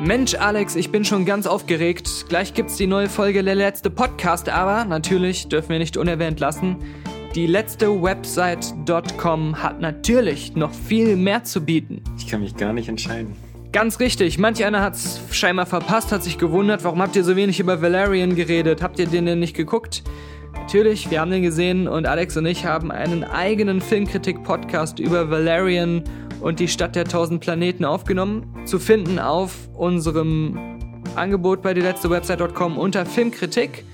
Mensch, Alex, ich bin schon ganz aufgeregt. Gleich gibt's die neue Folge der letzte Podcast, aber natürlich dürfen wir nicht unerwähnt lassen. Die letzte Website.com hat natürlich noch viel mehr zu bieten. Ich kann mich gar nicht entscheiden. Ganz richtig, manch einer hat's scheinbar verpasst, hat sich gewundert, warum habt ihr so wenig über Valerian geredet? Habt ihr den denn nicht geguckt? Natürlich, wir haben den gesehen und Alex und ich haben einen eigenen Filmkritik-Podcast über Valerian und die Stadt der tausend Planeten aufgenommen. Zu finden auf unserem Angebot bei dieletztewebsite.com unter Filmkritik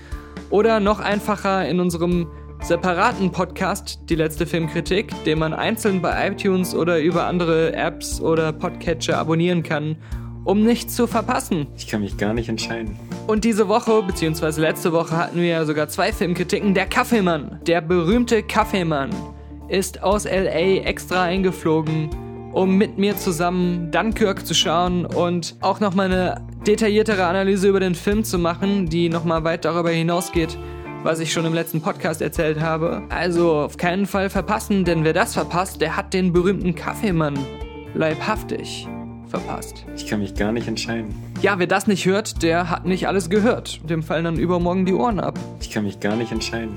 oder noch einfacher in unserem separaten Podcast Die letzte Filmkritik, den man einzeln bei iTunes oder über andere Apps oder Podcatcher abonnieren kann, um nichts zu verpassen. Ich kann mich gar nicht entscheiden. Und diese Woche, beziehungsweise letzte Woche, hatten wir ja sogar zwei Filmkritiken. Der Kaffeemann, der berühmte Kaffeemann, ist aus LA extra eingeflogen, um mit mir zusammen Dunkirk zu schauen und auch nochmal eine detailliertere Analyse über den Film zu machen, die nochmal weit darüber hinausgeht, was ich schon im letzten Podcast erzählt habe. Also auf keinen Fall verpassen, denn wer das verpasst, der hat den berühmten Kaffeemann leibhaftig verpasst. Ich kann mich gar nicht entscheiden. Ja, wer das nicht hört, der hat nicht alles gehört. Dem fallen dann übermorgen die Ohren ab. Ich kann mich gar nicht entscheiden.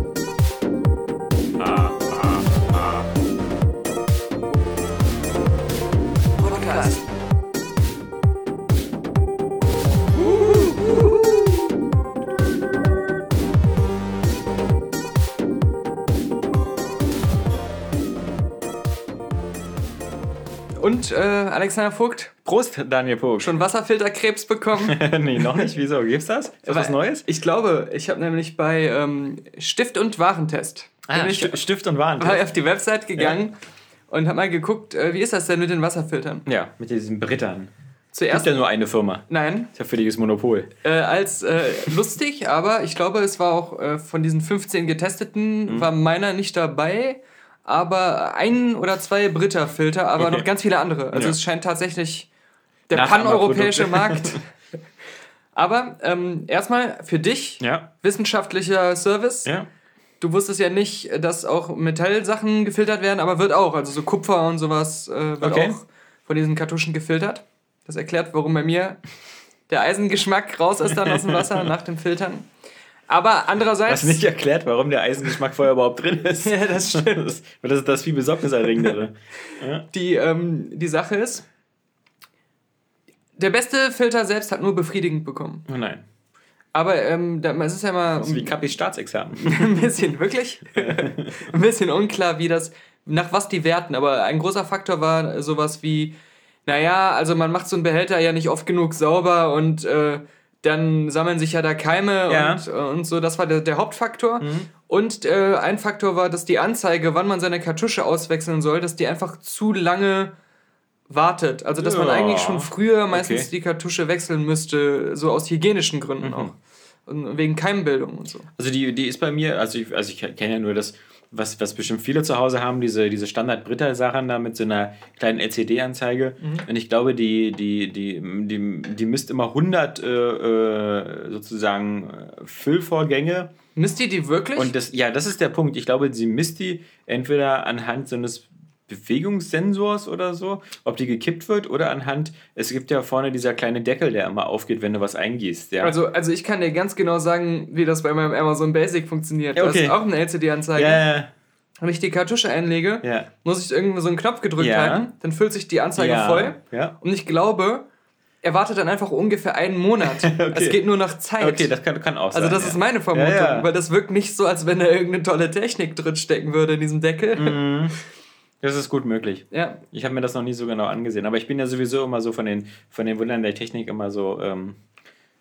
Alexander Vogt, Prost, Daniel Pog. schon Wasserfilterkrebs bekommen? nee, noch nicht. Wieso? Gibt's das? Ist das was Neues? Ich glaube, ich habe nämlich bei ähm, Stift und Warentest bin ich Sti- Stift und Waren. mal auf die Website gegangen und habe mal geguckt, äh, wie ist das denn mit den Wasserfiltern? Ja, mit diesen Brittern. Ist Zuerst, ja nur eine Firma. nein, Ist ja völliges Monopol. äh, als äh, lustig, aber ich glaube, es war auch äh, von diesen 15 getesteten, Mhm. war meiner nicht dabei, aber ein oder zwei Britta-Filter, aber Okay. noch ganz viele andere. Also Ja. es scheint tatsächlich der Nachahmerprodukte. paneuropäische Markt. aber ähm, erstmal für dich, Ja, wissenschaftlicher Service. ja. Du wusstest ja nicht, dass auch Metallsachen gefiltert werden, aber wird auch. Also so Kupfer und sowas äh, wird Okay. auch von diesen Kartuschen gefiltert. Das erklärt, warum bei mir der Eisengeschmack raus ist dann aus dem Wasser nach dem Filtern. Aber andererseits. Hast nicht erklärt, warum der Eisengeschmack vorher überhaupt drin ist. Ja, das stimmt. Das, das ist das viel besorgniserregendere. Die, ähm, die Sache ist, der beste Filter selbst hat nur befriedigend bekommen. Oh nein. Aber ähm, da, es ist ja mal Das ist wie Kapis Staatsexamen. ein bisschen, wirklich? ein bisschen unklar, wie das, nach was die werten. Aber ein großer Faktor war sowas wie, naja, also man macht so einen Behälter ja nicht oft genug sauber und äh, dann sammeln sich ja da Keime Ja. und, und so. Das war der, der Hauptfaktor. Und äh, ein Faktor war, dass die Anzeige, wann man seine Kartusche auswechseln soll, dass die einfach zu lange wartet. Also, dass man Ja. eigentlich schon früher meistens Okay. die Kartusche wechseln müsste, so aus hygienischen Gründen Mhm. auch. Und wegen Keimbildung und so. Also die, die ist bei mir, also ich, also ich kenne ja nur das, was, was bestimmt viele zu Hause haben, diese, diese Standard-Britta-Sachen da mit so einer kleinen LCD-Anzeige. Und ich glaube, die, die, die, die, die misst immer 100 äh, äh, sozusagen äh, Füllvorgänge. Misst ihr die wirklich? Und das, ja, das ist der Punkt. Ich glaube, sie misst die entweder anhand so eines Bewegungssensors oder so, ob die gekippt wird oder anhand, es gibt ja vorne dieser kleine Deckel, der immer aufgeht, wenn du was eingießt. Ja. Also, also ich kann dir ganz genau sagen, wie das bei meinem Amazon Basic funktioniert. Ja, okay. ist auch eine LCD-Anzeige. ja, Wenn ich die Kartusche einlege, ja. muss ich irgendwie so einen Knopf gedrückt Ja. halten, dann füllt sich die Anzeige voll. Ja. Und ich glaube, er wartet dann einfach ungefähr einen Monat. Es geht nur nach Zeit. Okay, das kann, kann auch sein. also das ja. ist meine Vermutung, Ja, ja. weil das wirkt nicht so, als wenn da irgendeine tolle Technik drin stecken würde in diesem Deckel. Mhm. Das ist gut möglich. Ja, Ich habe mir das noch nie so genau angesehen, aber ich bin ja sowieso immer so von den, von den Wundern der Technik immer so. Ähm,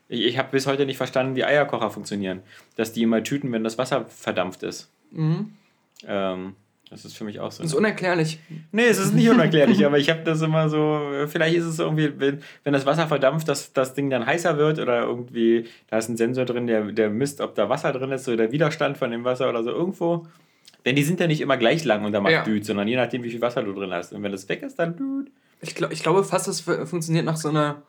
ich ich habe bis heute nicht verstanden, wie Eierkocher funktionieren. Dass die immer tüten, wenn das Wasser verdampft ist. Ähm, das ist für mich auch so. das ist eine- unerklärlich. Nee, es ist nicht unerklärlich, aber ich habe das immer so, vielleicht ist es irgendwie, wenn, wenn das Wasser verdampft, dass das Ding dann heißer wird oder irgendwie, da ist ein Sensor drin, der, der misst, ob da Wasser drin ist, so der Widerstand von dem Wasser oder so irgendwo. Denn die sind ja nicht immer gleich lang und da macht Ja. Düt, sondern je nachdem, wie viel Wasser du drin hast. Und wenn das weg ist, dann Düt. Ich, glaub, ich glaube fast, das fu- funktioniert nach so einer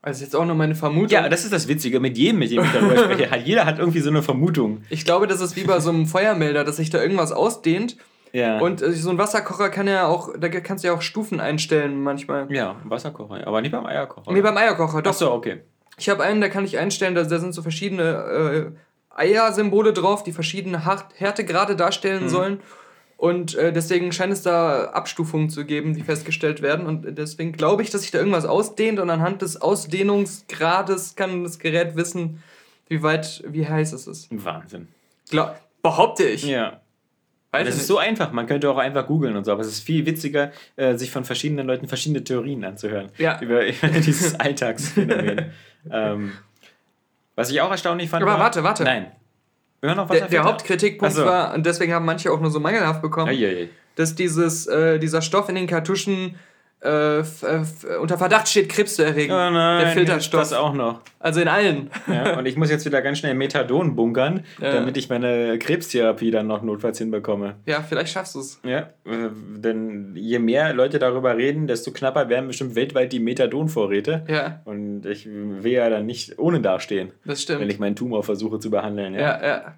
Also jetzt auch nur meine Vermutung. Ja, das ist das Witzige. Mit jedem, mit dem ich darüber spreche, hat, jeder hat irgendwie so eine Vermutung. Ich glaube, das ist wie bei so einem Feuermelder, dass sich da irgendwas ausdehnt. Ja. Und äh, so ein Wasserkocher kann ja auch, da kannst du ja auch Stufen einstellen manchmal. ja, Wasserkocher, aber nicht beim Eierkocher. Nee, beim Eierkocher, doch. Ach so, okay. Ich habe einen, da kann ich einstellen, da, da sind so verschiedene äh, Eiersymbole drauf, die verschiedene Härtegrade darstellen Mhm. sollen. Und äh, deswegen scheint es da Abstufungen zu geben, die festgestellt werden. Und deswegen glaube ich, dass sich da irgendwas ausdehnt und anhand des Ausdehnungsgrades kann das Gerät wissen, wie weit, wie heiß es ist. Wahnsinn. Glaub, behaupte ich. Ja. Weiß Das ist so einfach. Man könnte auch einfach googeln und so, aber es ist viel witziger, äh, sich von verschiedenen Leuten verschiedene Theorien anzuhören. Ja. Über, über dieses Alltagsphänomen. ähm, was ich auch erstaunlich fand. Aber war, warte, warte. Nein. Immer noch Der, der Wasserfilter? Hauptkritikpunkt so. war, und deswegen haben manche auch nur so mangelhaft bekommen, Eieiei. dass dieses, äh, dieser Stoff in den Kartuschen äh, äh, f- unter Verdacht steht, Krebs zu erregen. Oh nein, der Filterstoff. Das auch noch. Also in allen. Ja, und ich muss jetzt wieder ganz schnell Methadon bunkern, Ja. damit ich meine Krebstherapie dann noch notfalls hinbekomme. Ja, vielleicht schaffst du es. Ja, äh, denn je mehr Leute darüber reden, desto knapper werden bestimmt weltweit die Methadonvorräte. Ja, Und ich will ja dann nicht ohne dastehen, das stimmt. wenn ich meinen Tumor versuche zu behandeln. Ja. ja, ja.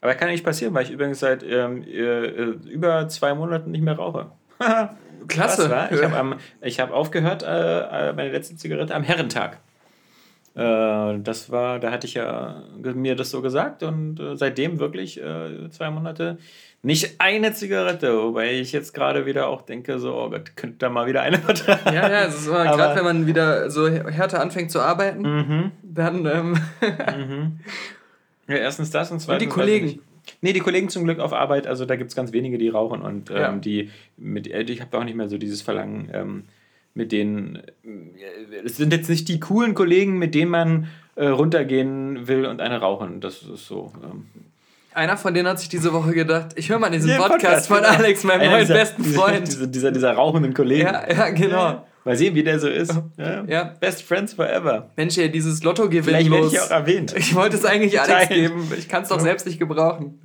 Aber kann nicht passieren, weil ich übrigens seit ähm, äh, äh, über zwei Monaten nicht mehr rauche. Klasse. Ich habe hab aufgehört, äh, äh, meine letzte Zigarette am Herrentag. Äh, das war, da hatte ich ja mir das so gesagt und äh, seitdem wirklich äh, zwei Monate nicht eine Zigarette, wobei ich jetzt gerade wieder auch denke, so, oh Gott, könnte da mal wieder eine vertragen. Ja, ja, gerade wenn man wieder so härter anfängt zu arbeiten, Mhm. dann, ähm, Ja, erstens das und zweitens. die weiß Kollegen? Nee, die Kollegen zum Glück auf Arbeit, also da gibt es ganz wenige, die rauchen und ähm, Ja. die mit, äh, ich habe auch nicht mehr so dieses Verlangen, ähm, mit denen, äh, es sind jetzt nicht die coolen Kollegen, mit denen man äh, runtergehen will und eine rauchen. Das ist so. Ähm, einer von denen hat sich diese Woche gedacht, ich höre mal diesen Ja, Podcast, von genau. Alex, meinem neuen besten Freund. Dieser, dieser, dieser rauchenden Kollegen. Ja, ja, genau. Mal sehen, wie der so ist. Ja. Ja. Best Friends forever. Mensch, ey, dieses Lottogewinn Vielleicht werde ich ja auch erwähnt. Ich wollte es eigentlich Alex geben. Ich kann es doch selbst nicht gebrauchen.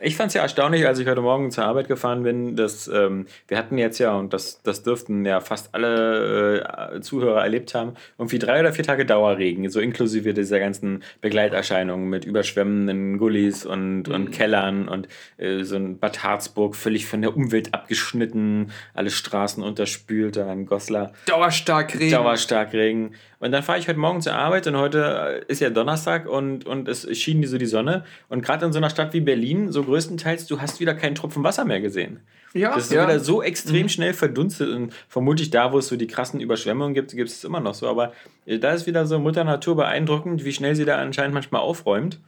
Ich fand es ja erstaunlich, als ich heute Morgen zur Arbeit gefahren bin, dass ähm, wir hatten jetzt ja, und das, das dürften ja fast alle äh, Zuhörer erlebt haben, irgendwie drei oder vier Tage Dauerregen, so inklusive dieser ganzen Begleiterscheinungen mit überschwemmenden Gullis und, und Kellern und äh, so ein Bad Harzburg völlig von der Umwelt abgeschnitten, alle Straßen unterspült, da in Goslar. Dauerstark reden. Dauerstarkregen. Und dann fahre ich heute Morgen zur Arbeit und heute äh, ist ja Donnerstag und, und es schien so die Sonne. Und gerade in so einer Stadt wie Berlin, so größtenteils, du hast wieder keinen Tropfen Wasser mehr gesehen. Ja, Das ist ja. wieder so extrem schnell verdunstet und vermutlich da, wo es so die krassen Überschwemmungen gibt, gibt es immer noch so. Aber äh, da ist wieder so Mutter Natur beeindruckend, wie schnell sie da anscheinend manchmal aufräumt.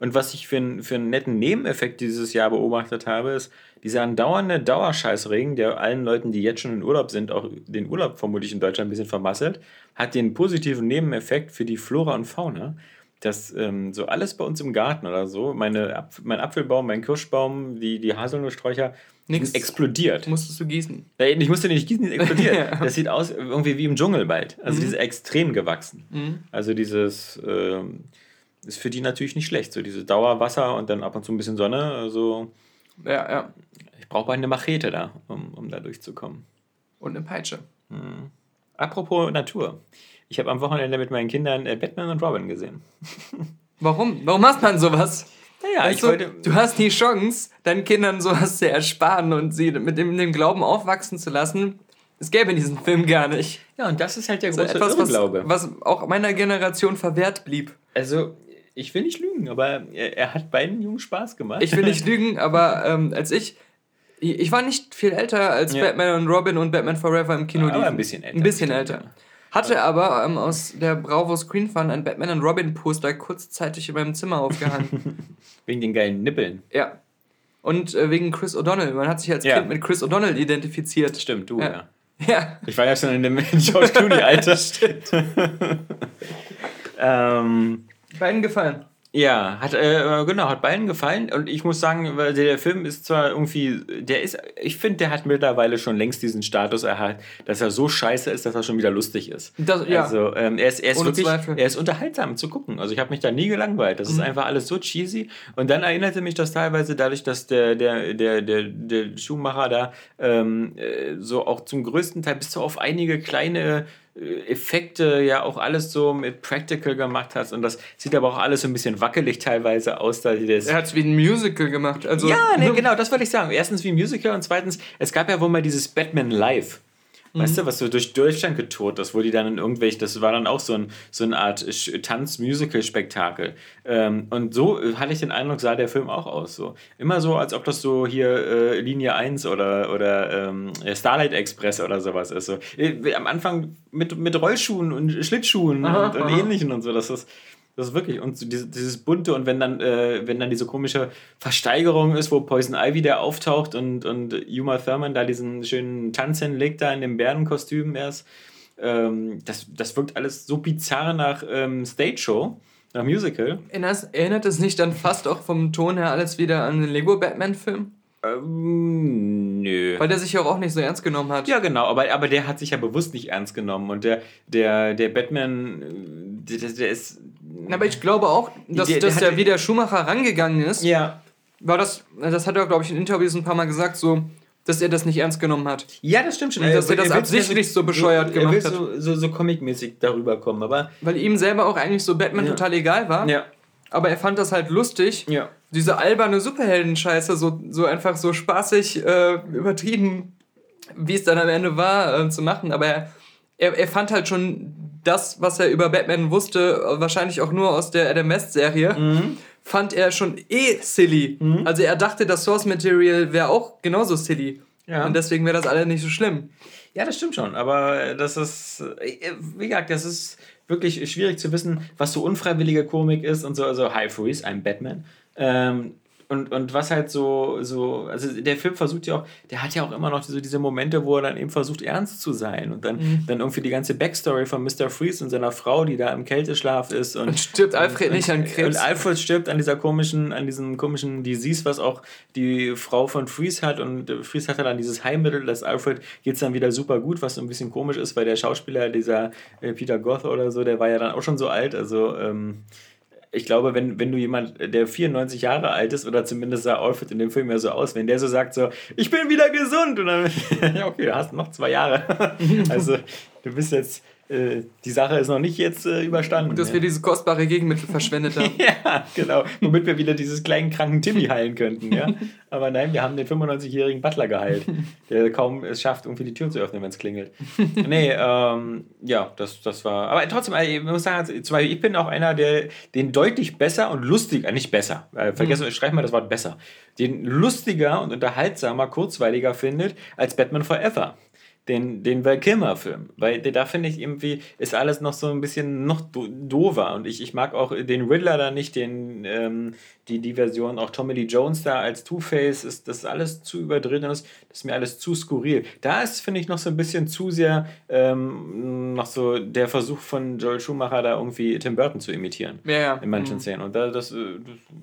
Und was ich für, einen- für einen netten Nebeneffekt dieses Jahr beobachtet habe, ist dieser andauernde Dauerscheißregen, der allen Leuten, die jetzt schon in Urlaub sind, auch den Urlaub vermutlich in Deutschland ein bisschen vermasselt, hat den positiven Nebeneffekt für die Flora und Fauna, dass ähm, so alles bei uns im Garten oder so, meine Apf mein Apfelbaum, mein Kirschbaum, die, die Haselnusssträucher, Nix. explodiert. Musstest du gießen. Ich musste nicht gießen, die explodiert. Ja. Das sieht aus irgendwie wie im Dschungelwald. Also die ist extrem gewachsen. Mhm. Also dieses ähm, ist für die natürlich nicht schlecht. So dieses Dauerwasser und dann ab und zu ein bisschen Sonne. Also Ja, ja. ich brauche eine Machete da, um, um da durchzukommen. Und eine Peitsche. Apropos Natur. Ich habe am Wochenende mit meinen Kindern äh, Batman und Robin gesehen. Warum? Warum macht man sowas? Naja, Weißt ich du, wollte. du hast die Chance, deinen Kindern sowas zu ersparen und sie mit dem, dem Glauben aufwachsen zu lassen. Es gäbe diesen Film gar nicht. Ja, und das ist halt der große etwas, was, Irrglaube. was auch meiner Generation verwehrt blieb. Also, ich will nicht lügen, aber er, er hat beiden Jungen Spaß gemacht. Ich will nicht lügen, aber ähm, als ich. Ich war nicht viel älter, als Ja. Batman und Robin und Batman Forever im Kino Aber liefen. ein bisschen älter, Ein bisschen älter. ja. Hatte aber ähm, aus der Bravo Screen Fun ein Batman und Robin Poster kurzzeitig in meinem Zimmer aufgehangen. Wegen den geilen Nippeln. ja. Und äh, wegen Chris O'Donnell. Man hat sich als Ja. Kind mit Chris O'Donnell identifiziert. Stimmt, du, Ja. ja. Ja. Ich war ja schon in dem George Clooney-Alter. ähm, Beiden gefallen. ja, hat, äh, genau, hat beiden gefallen. Und ich muss sagen, weil der Film ist zwar irgendwie, der ist, ich finde, der hat mittlerweile schon längst diesen Status erhalten, dass er so scheiße ist, dass er schon wieder lustig ist. Das, ja. Also ähm, er ist, er ist Ohne wirklich, Zweifel. Mhm. er ist unterhaltsam zu gucken. Also ich habe mich da nie gelangweilt. Das ist einfach alles so cheesy. Und dann erinnerte mich das teilweise dadurch, dass der, der, der, der, der Schuhmacher da ähm, äh, so auch zum größten Teil bis so auf einige kleine Effekte ja auch alles so mit Practical gemacht hast und das sieht aber auch alles so ein bisschen wackelig teilweise aus. Da das er hat es wie ein Musical gemacht. Also, ja, nee, genau, das wollte ich sagen. Erstens wie ein Musical und zweitens, es gab ja wohl mal dieses Batman Live. Weißt du, was so durch Deutschland getourt ist, wo die dann in irgendwelchen, das war dann auch so, ein, so eine Art Tanz-Musical-Spektakel. Ähm, und so hatte ich den Eindruck, sah der Film auch aus. So. Immer so, als ob das so hier äh, Linie 1 oder, oder ähm, Starlight Express oder sowas ist. So. Äh, am Anfang mit, mit Rollschuhen und Schlittschuhen aha, und, und ähnlichen und so. Das ist, das ist wirklich, und dieses, dieses bunte, und wenn dann, äh, wenn dann diese komische Versteigerung ist, wo Poison Ivy da auftaucht und, und Uma Thurman da diesen schönen Tanz hinlegt, da in dem Bärenkostüm erst, ähm, das, das wirkt alles so bizarr nach ähm, Stage Show. Nach Musical. Erinnert es nicht dann fast auch vom Ton her alles wieder an den Lego Batman-Film? Ähm, nö. Weil der sich ja auch nicht so ernst genommen hat. Ja, genau, aber, aber der hat sich ja bewusst nicht ernst genommen. Und der, der, der Batman, der, der ist. Aber ich glaube auch, dass der, der, dass der wie der Schumacher rangegangen ist. Ja. War das, das hat er, glaube ich, in Interviews ein paar Mal gesagt, so, dass er das nicht ernst genommen hat. Ja, das stimmt schon. Und dass er, er das absichtlich so bescheuert gemacht hat. So, so, so comicmäßig darüber kommen, aber. Weil ihm selber auch eigentlich so Batman ja. total egal war. Ja. Aber er fand das halt lustig. Ja diese alberne Superhelden-Scheiße so, so einfach so spaßig äh, übertrieben, wie es dann am Ende war, äh, zu machen. Aber er, er, er, fand halt schon das, was er über Batman wusste, wahrscheinlich auch nur aus der Adam West-Serie, mhm. fand er schon eh silly. Mhm. Also er dachte, das Source Material wäre auch genauso silly. Ja. Und deswegen wäre das alle nicht so schlimm. Ja, das stimmt schon. Aber das ist, wie gesagt, das ist wirklich schwierig zu wissen, was so unfreiwillige Komik ist und so. Also High Freeze, I'm Batman. Ähm, und, und was halt so, so, also der Film versucht ja auch, der hat ja auch immer noch so diese Momente, wo er dann eben versucht, ernst zu sein. Und dann, mhm. dann irgendwie die ganze Backstory von Mr. Freeze und seiner Frau, die da im Kälteschlaf ist. Und, und stirbt Alfred und, nicht an Krebs. Und Alfred stirbt an dieser komischen, an diesem komischen Disease, was auch die Frau von Freeze hat. Und Freeze hat dann dieses Heilmittel, das Alfred geht es dann wieder super gut, was so ein bisschen komisch ist, weil der Schauspieler, dieser äh, Peter Goth oder so, der war ja dann auch schon so alt. Also, ähm, ich glaube, wenn, wenn du jemand, der 94 Jahre alt ist, oder zumindest sah Alfred in dem Film ja so aus, wenn der so sagt so, ich bin wieder gesund, und dann, ja okay, du hast noch zwei Jahre. also du bist jetzt äh, die Sache ist noch nicht jetzt äh, überstanden. Und dass ja. wir dieses kostbare Gegenmittel verschwendet haben. ja, genau. Womit wir wieder dieses kleinen kranken Timmy heilen könnten. Ja? Aber nein, wir haben den 95-jährigen Butler geheilt, der kaum es schafft, irgendwie die Tür zu öffnen, wenn es klingelt. nee, ähm, ja, das, das war. Aber trotzdem, also ich muss sagen, zum Beispiel, ich bin auch einer, der den deutlich besser und lustiger, nicht besser, äh, vergessen, mhm. schreib mal das Wort besser, den lustiger und unterhaltsamer, kurzweiliger findet als Batman Forever den, den Val Kilmer-Film. Weil da finde ich irgendwie, ist alles noch so ein bisschen noch do dover. Und ich, ich mag auch den Riddler da nicht, den, ähm, die, die Version, auch Tommy Lee Jones da als Two-Face, ist das ist alles zu überdreht und das, das ist mir alles zu skurril. Da ist, finde ich, noch so ein bisschen zu sehr ähm, noch so der Versuch von Joel Schumacher da irgendwie Tim Burton zu imitieren. Ja, ja. In manchen mhm. Szenen. Und da, das, das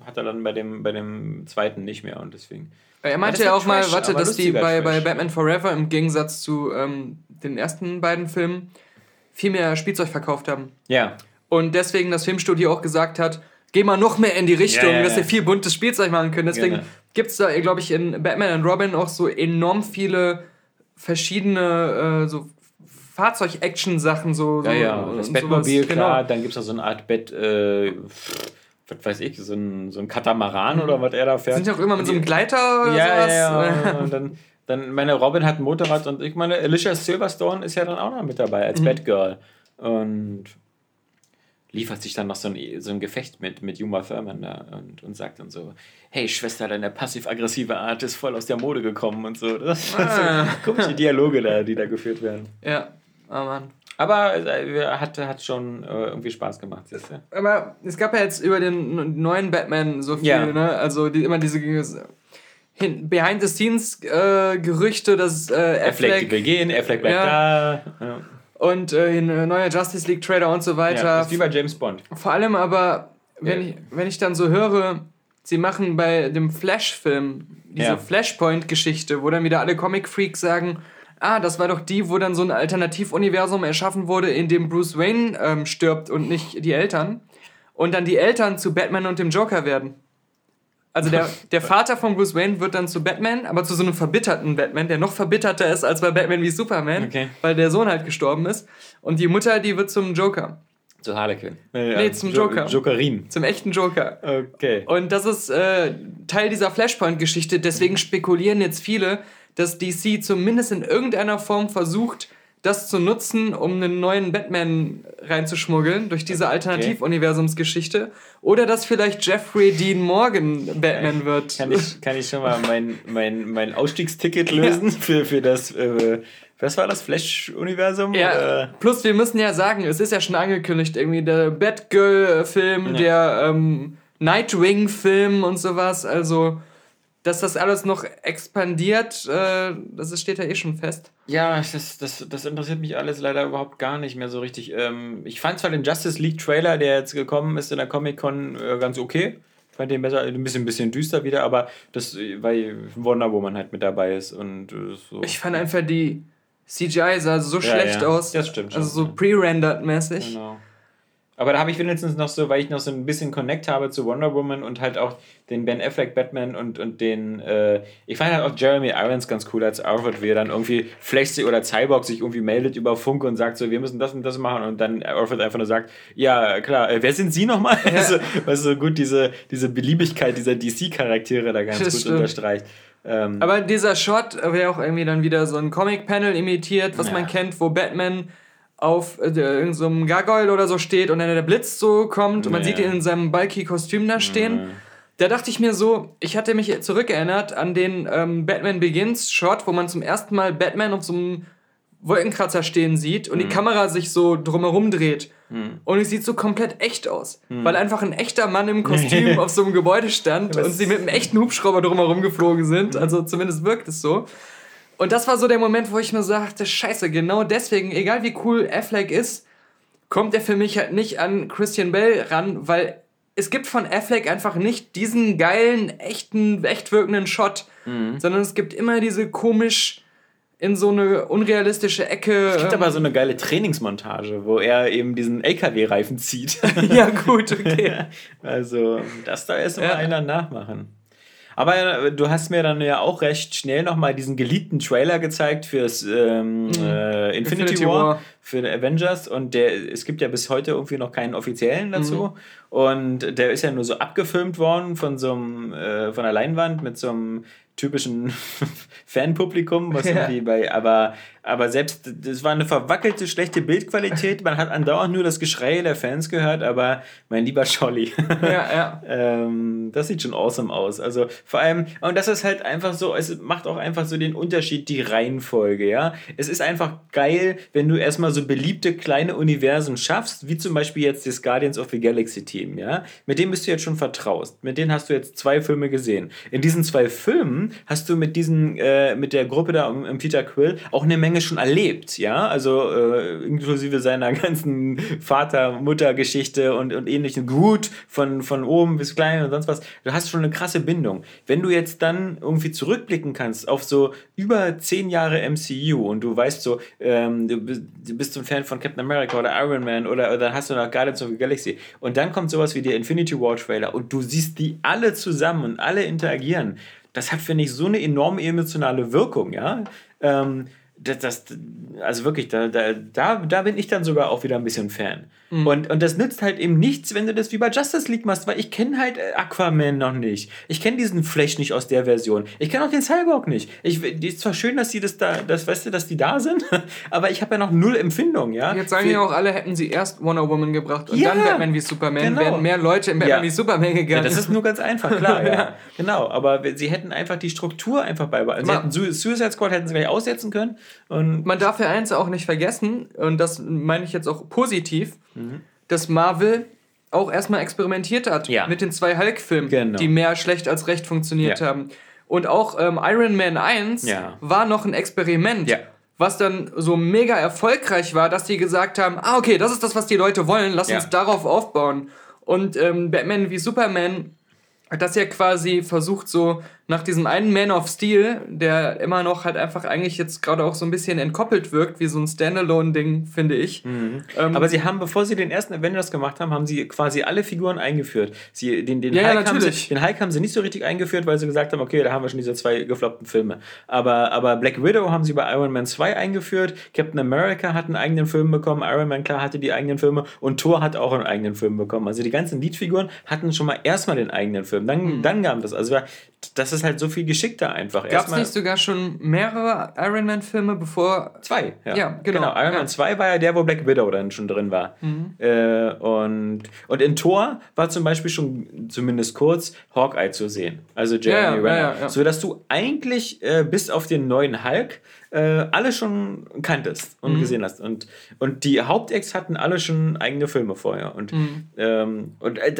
hat er dann bei dem, bei dem zweiten nicht mehr und deswegen. Er meinte ja auch Trash, mal, warte, dass die bei, bei Batman Forever im Gegensatz zu ähm, den ersten beiden Filmen viel mehr Spielzeug verkauft haben. Ja. Und deswegen das Filmstudio auch gesagt hat, geh mal noch mehr in die Richtung, ja, ja, dass wir viel buntes Spielzeug machen können. Deswegen genau. gibt es da, glaube ich, in Batman und Robin auch so enorm viele verschiedene äh, so Fahrzeug-Action-Sachen. So, ja, ja, das Batmobil, klar, genau. dann gibt es da so eine Art Bett... Äh, was weiß ich, so ein, so ein Katamaran oder was er da fährt. Sind ja auch immer mit so einem Gleiter oder ja, sowas. Ja, ja. und dann, dann, meine Robin hat ein Motorrad und ich meine, Alicia Silverstone ist ja dann auch noch mit dabei als mhm. Batgirl. Und liefert sich dann noch so ein, so ein Gefecht mit, mit Uma Thurman da und, und sagt dann so, hey Schwester, deine passiv-aggressive Art ist voll aus der Mode gekommen und so. Das sind ah. so komische Dialoge da, die da geführt werden. Ja, oh Mann. Aber äh, hat, hat schon äh, irgendwie Spaß gemacht, siehst du? Aber es gab ja jetzt über den neuen Batman so viel, ja. ne? Also die, immer diese Behind-the-Scenes-Gerüchte, äh, dass äh, Affleck, Affleck will gehen, Affleck bleibt ja. da. Ja. Und äh, in äh, neuer Justice League Trailer und so weiter. Ja, ist wie bei James Bond. Vor allem aber, wenn, ich, wenn ich dann so höre, sie machen bei dem Flash-Film diese. Flashpoint-Geschichte, wo dann wieder alle Comic-Freaks sagen, ah, das war doch die, wo dann so ein Alternativuniversum erschaffen wurde, in dem Bruce Wayne ähm, stirbt und nicht die Eltern. Und dann die Eltern zu Batman und dem Joker werden. Also der, der Vater von Bruce Wayne wird dann zu Batman, aber zu so einem verbitterten Batman, der noch verbitterter ist als bei Batman wie Superman, Okay. weil der Sohn halt gestorben ist. Und die Mutter, die wird zum Joker. Zu Harlequin. Nee, zum Joker. Jokerin. Zum echten Joker. Okay. Und das ist äh, Teil dieser Flashpoint-Geschichte. Deswegen spekulieren jetzt viele, dass DC zumindest in irgendeiner Form versucht, das zu nutzen, um einen neuen Batman reinzuschmuggeln durch diese Alternativuniversumsgeschichte. Oder dass vielleicht Jeffrey Dean Morgan Batman wird. Kann ich, kann ich schon mal mein, mein, mein Ausstiegsticket lösen für, für das, äh, was war das, Flash-Universum? Ja, Oder? plus wir müssen ja sagen, es ist ja schon angekündigt, irgendwie der Batgirl-Film, der ähm, Nightwing-Film und sowas. Also, dass das alles noch expandiert, äh, das steht ja eh schon fest. Ja, das, das, das interessiert mich alles leider überhaupt gar nicht mehr so richtig. Ähm, ich fand zwar den Justice League Trailer, der jetzt gekommen ist in der Comic-Con, äh, ganz okay. Ich fand den besser, ein bisschen, bisschen düster wieder, aber das, weil Wonder Woman halt mit dabei ist und äh, so. Ich fand einfach die CGI sah so Ja, schlecht ja. aus. Das stimmt schon, Also so ja. pre-rendered mäßig. Genau. Aber da habe ich wenigstens noch so, weil ich noch so ein bisschen Connect habe zu Wonder Woman und halt auch den Ben Affleck Batman und, und den, äh, ich fand halt auch Jeremy Irons ganz cool als Alfred, wie er dann irgendwie sich oder Cyborg sich irgendwie meldet über Funk und sagt so, wir müssen das und das machen und dann Alfred einfach nur sagt, ja klar, äh, wer sind Sie nochmal? Also, was so gut diese, diese Beliebigkeit dieser DC-Charaktere da ganz Das gut stimmt. unterstreicht. Ähm, Aber dieser Shot wäre auch irgendwie dann wieder so ein Comic-Panel imitiert, was Ja. man kennt, wo Batman auf äh, irgendeinem so einem Gargoyle oder so steht und dann der Blitz so kommt und man sieht ihn in seinem bulky Kostüm da stehen. Da dachte ich mir so, ich hatte mich zurückerinnert an den ähm, Batman Begins Shot, wo man zum ersten Mal Batman auf so einem Wolkenkratzer stehen sieht Mhm. und die Kamera sich so drumherum dreht. Und es sieht so komplett echt aus, Mhm. weil einfach ein echter Mann im Kostüm auf so einem Gebäude stand und sie mit einem echten Hubschrauber drumherum geflogen sind. Mhm. Also zumindest wirkt es so. Und das war so der Moment, wo ich mir sagte, scheiße, genau deswegen, egal wie cool Affleck ist, kommt er für mich halt nicht an Christian Bale ran, weil es gibt von Affleck einfach nicht diesen geilen, echten, echt wirkenden Shot, Mhm. sondern es gibt immer diese komisch in so eine unrealistische Ecke. es gibt aber so eine geile Trainingsmontage, wo er eben diesen LKW-Reifen zieht. ja, gut, okay. Also, das da ist immer Ja. einer nachmachen. Aber äh, du hast mir dann ja auch recht schnell nochmal diesen geliebten Trailer gezeigt fürs ähm, äh, Infinity, Infinity War, War. Für Avengers und der, es gibt ja bis heute irgendwie noch keinen offiziellen dazu Mhm. und der ist ja nur so abgefilmt worden von so einem, äh, von der Leinwand mit so einem typischen Fanpublikum, was Ja. irgendwie bei, aber, aber selbst, das war eine verwackelte, schlechte Bildqualität, man hat andauernd nur das Geschrei der Fans gehört, aber mein lieber Scholli, Ja, ja. ähm, das sieht schon awesome aus. Also vor allem, und das ist halt einfach so, es macht auch einfach so den Unterschied, die Reihenfolge, ja. Es ist einfach geil, wenn du erstmal so beliebte kleine Universen schaffst, wie zum Beispiel jetzt das Guardians of the Galaxy Team, ja. Mit dem bist du jetzt schon vertraust. Mit denen hast du jetzt zwei Filme gesehen. In diesen zwei Filmen hast du mit diesen, äh, mit der Gruppe da um, um Peter Quill auch eine Menge schon erlebt, ja. Also äh, inklusive seiner ganzen Vater-Mutter-Geschichte und, und ähnlichen Groot von, von oben bis klein und sonst was. Du hast schon eine krasse Bindung. Wenn du jetzt dann irgendwie zurückblicken kannst auf so über zehn Jahre MCU und du weißt so, ähm, du, bist, bist so ein Fan von Captain America oder Iron Man oder, oder hast du noch Guardians of the Galaxy und dann kommt sowas wie der Infinity War Trailer und du siehst die alle zusammen und alle interagieren. Das hat, finde ich, so eine enorme emotionale Wirkung, ja. Ähm, das, das, also wirklich, da, da, da bin ich dann sogar auch wieder ein bisschen Fan. Und, und das nützt halt eben nichts, wenn du das wie bei Justice League machst, weil ich kenne halt äh, Aquaman noch nicht. Ich kenne diesen Flash nicht aus der Version. Ich kenne auch den Cyborg nicht. Ich, ist zwar schön, dass die das da, das, weißt du, dass die da sind, aber ich habe ja noch null Empfindung, ja. Jetzt sagen ja auch alle, hätten sie erst Wonder Woman gebracht und Ja, dann Batman wie Superman, genau. wären mehr Leute in Batman Ja. wie Superman gegangen. Ja, das ist nur ganz einfach, klar, ja. Genau, aber sie hätten einfach die Struktur einfach beibehalten. Sie hätten Su- Suicide Squad hätten sie gleich aussetzen können und Man darf ja eins auch nicht vergessen, und das meine ich jetzt auch positiv, dass Marvel auch erstmal experimentiert hat Ja. mit den zwei Hulk-Filmen, Genau. die mehr schlecht als recht funktioniert Ja. haben. Und auch ähm, Iron Man 1 Ja. war noch ein Experiment. Was dann so mega erfolgreich war, dass die gesagt haben: Ah, okay, das ist das, was die Leute wollen, lass uns darauf aufbauen. Und ähm, Batman wie Superman hat das ja quasi versucht, so nach diesem einen Man of Steel, der immer noch halt einfach eigentlich jetzt gerade auch so ein bisschen entkoppelt wirkt, wie so ein Standalone-Ding, finde ich. Mhm. Ähm, Aber sie haben, bevor sie den ersten Avengers gemacht haben, haben sie quasi alle Figuren eingeführt. Sie, den, den, ja, Hulk haben sie, den Hulk haben sie nicht so richtig eingeführt, weil sie gesagt haben, okay, da haben wir schon diese zwei gefloppten Filme. Aber, aber Black Widow haben sie bei Iron Man 2 eingeführt, Captain America hat einen eigenen Film bekommen, Iron Man klar hatte die eigenen Filme und Thor hat auch einen eigenen Film bekommen. Also die ganzen Leadfiguren hatten schon mal erstmal den eigenen Film. Dann, mhm. dann kam das. Also das ist halt so viel geschickter einfach. Gab es nicht sogar schon mehrere Iron Man-Filme bevor. Zwei, ja. ja genau. genau. Iron ja. Man 2 war ja der, wo Black Widow dann schon drin war. Mhm. Äh, und, und in Thor war zum Beispiel schon zumindest kurz Hawkeye zu sehen. Also Jeremy ja, Renner. Ja, so dass du eigentlich äh, bis auf den neuen Hulk äh, alle schon kanntest und mhm. gesehen hast. Und, und die Hauptex hatten alle schon eigene Filme vorher. Und, mhm. ähm, und äh,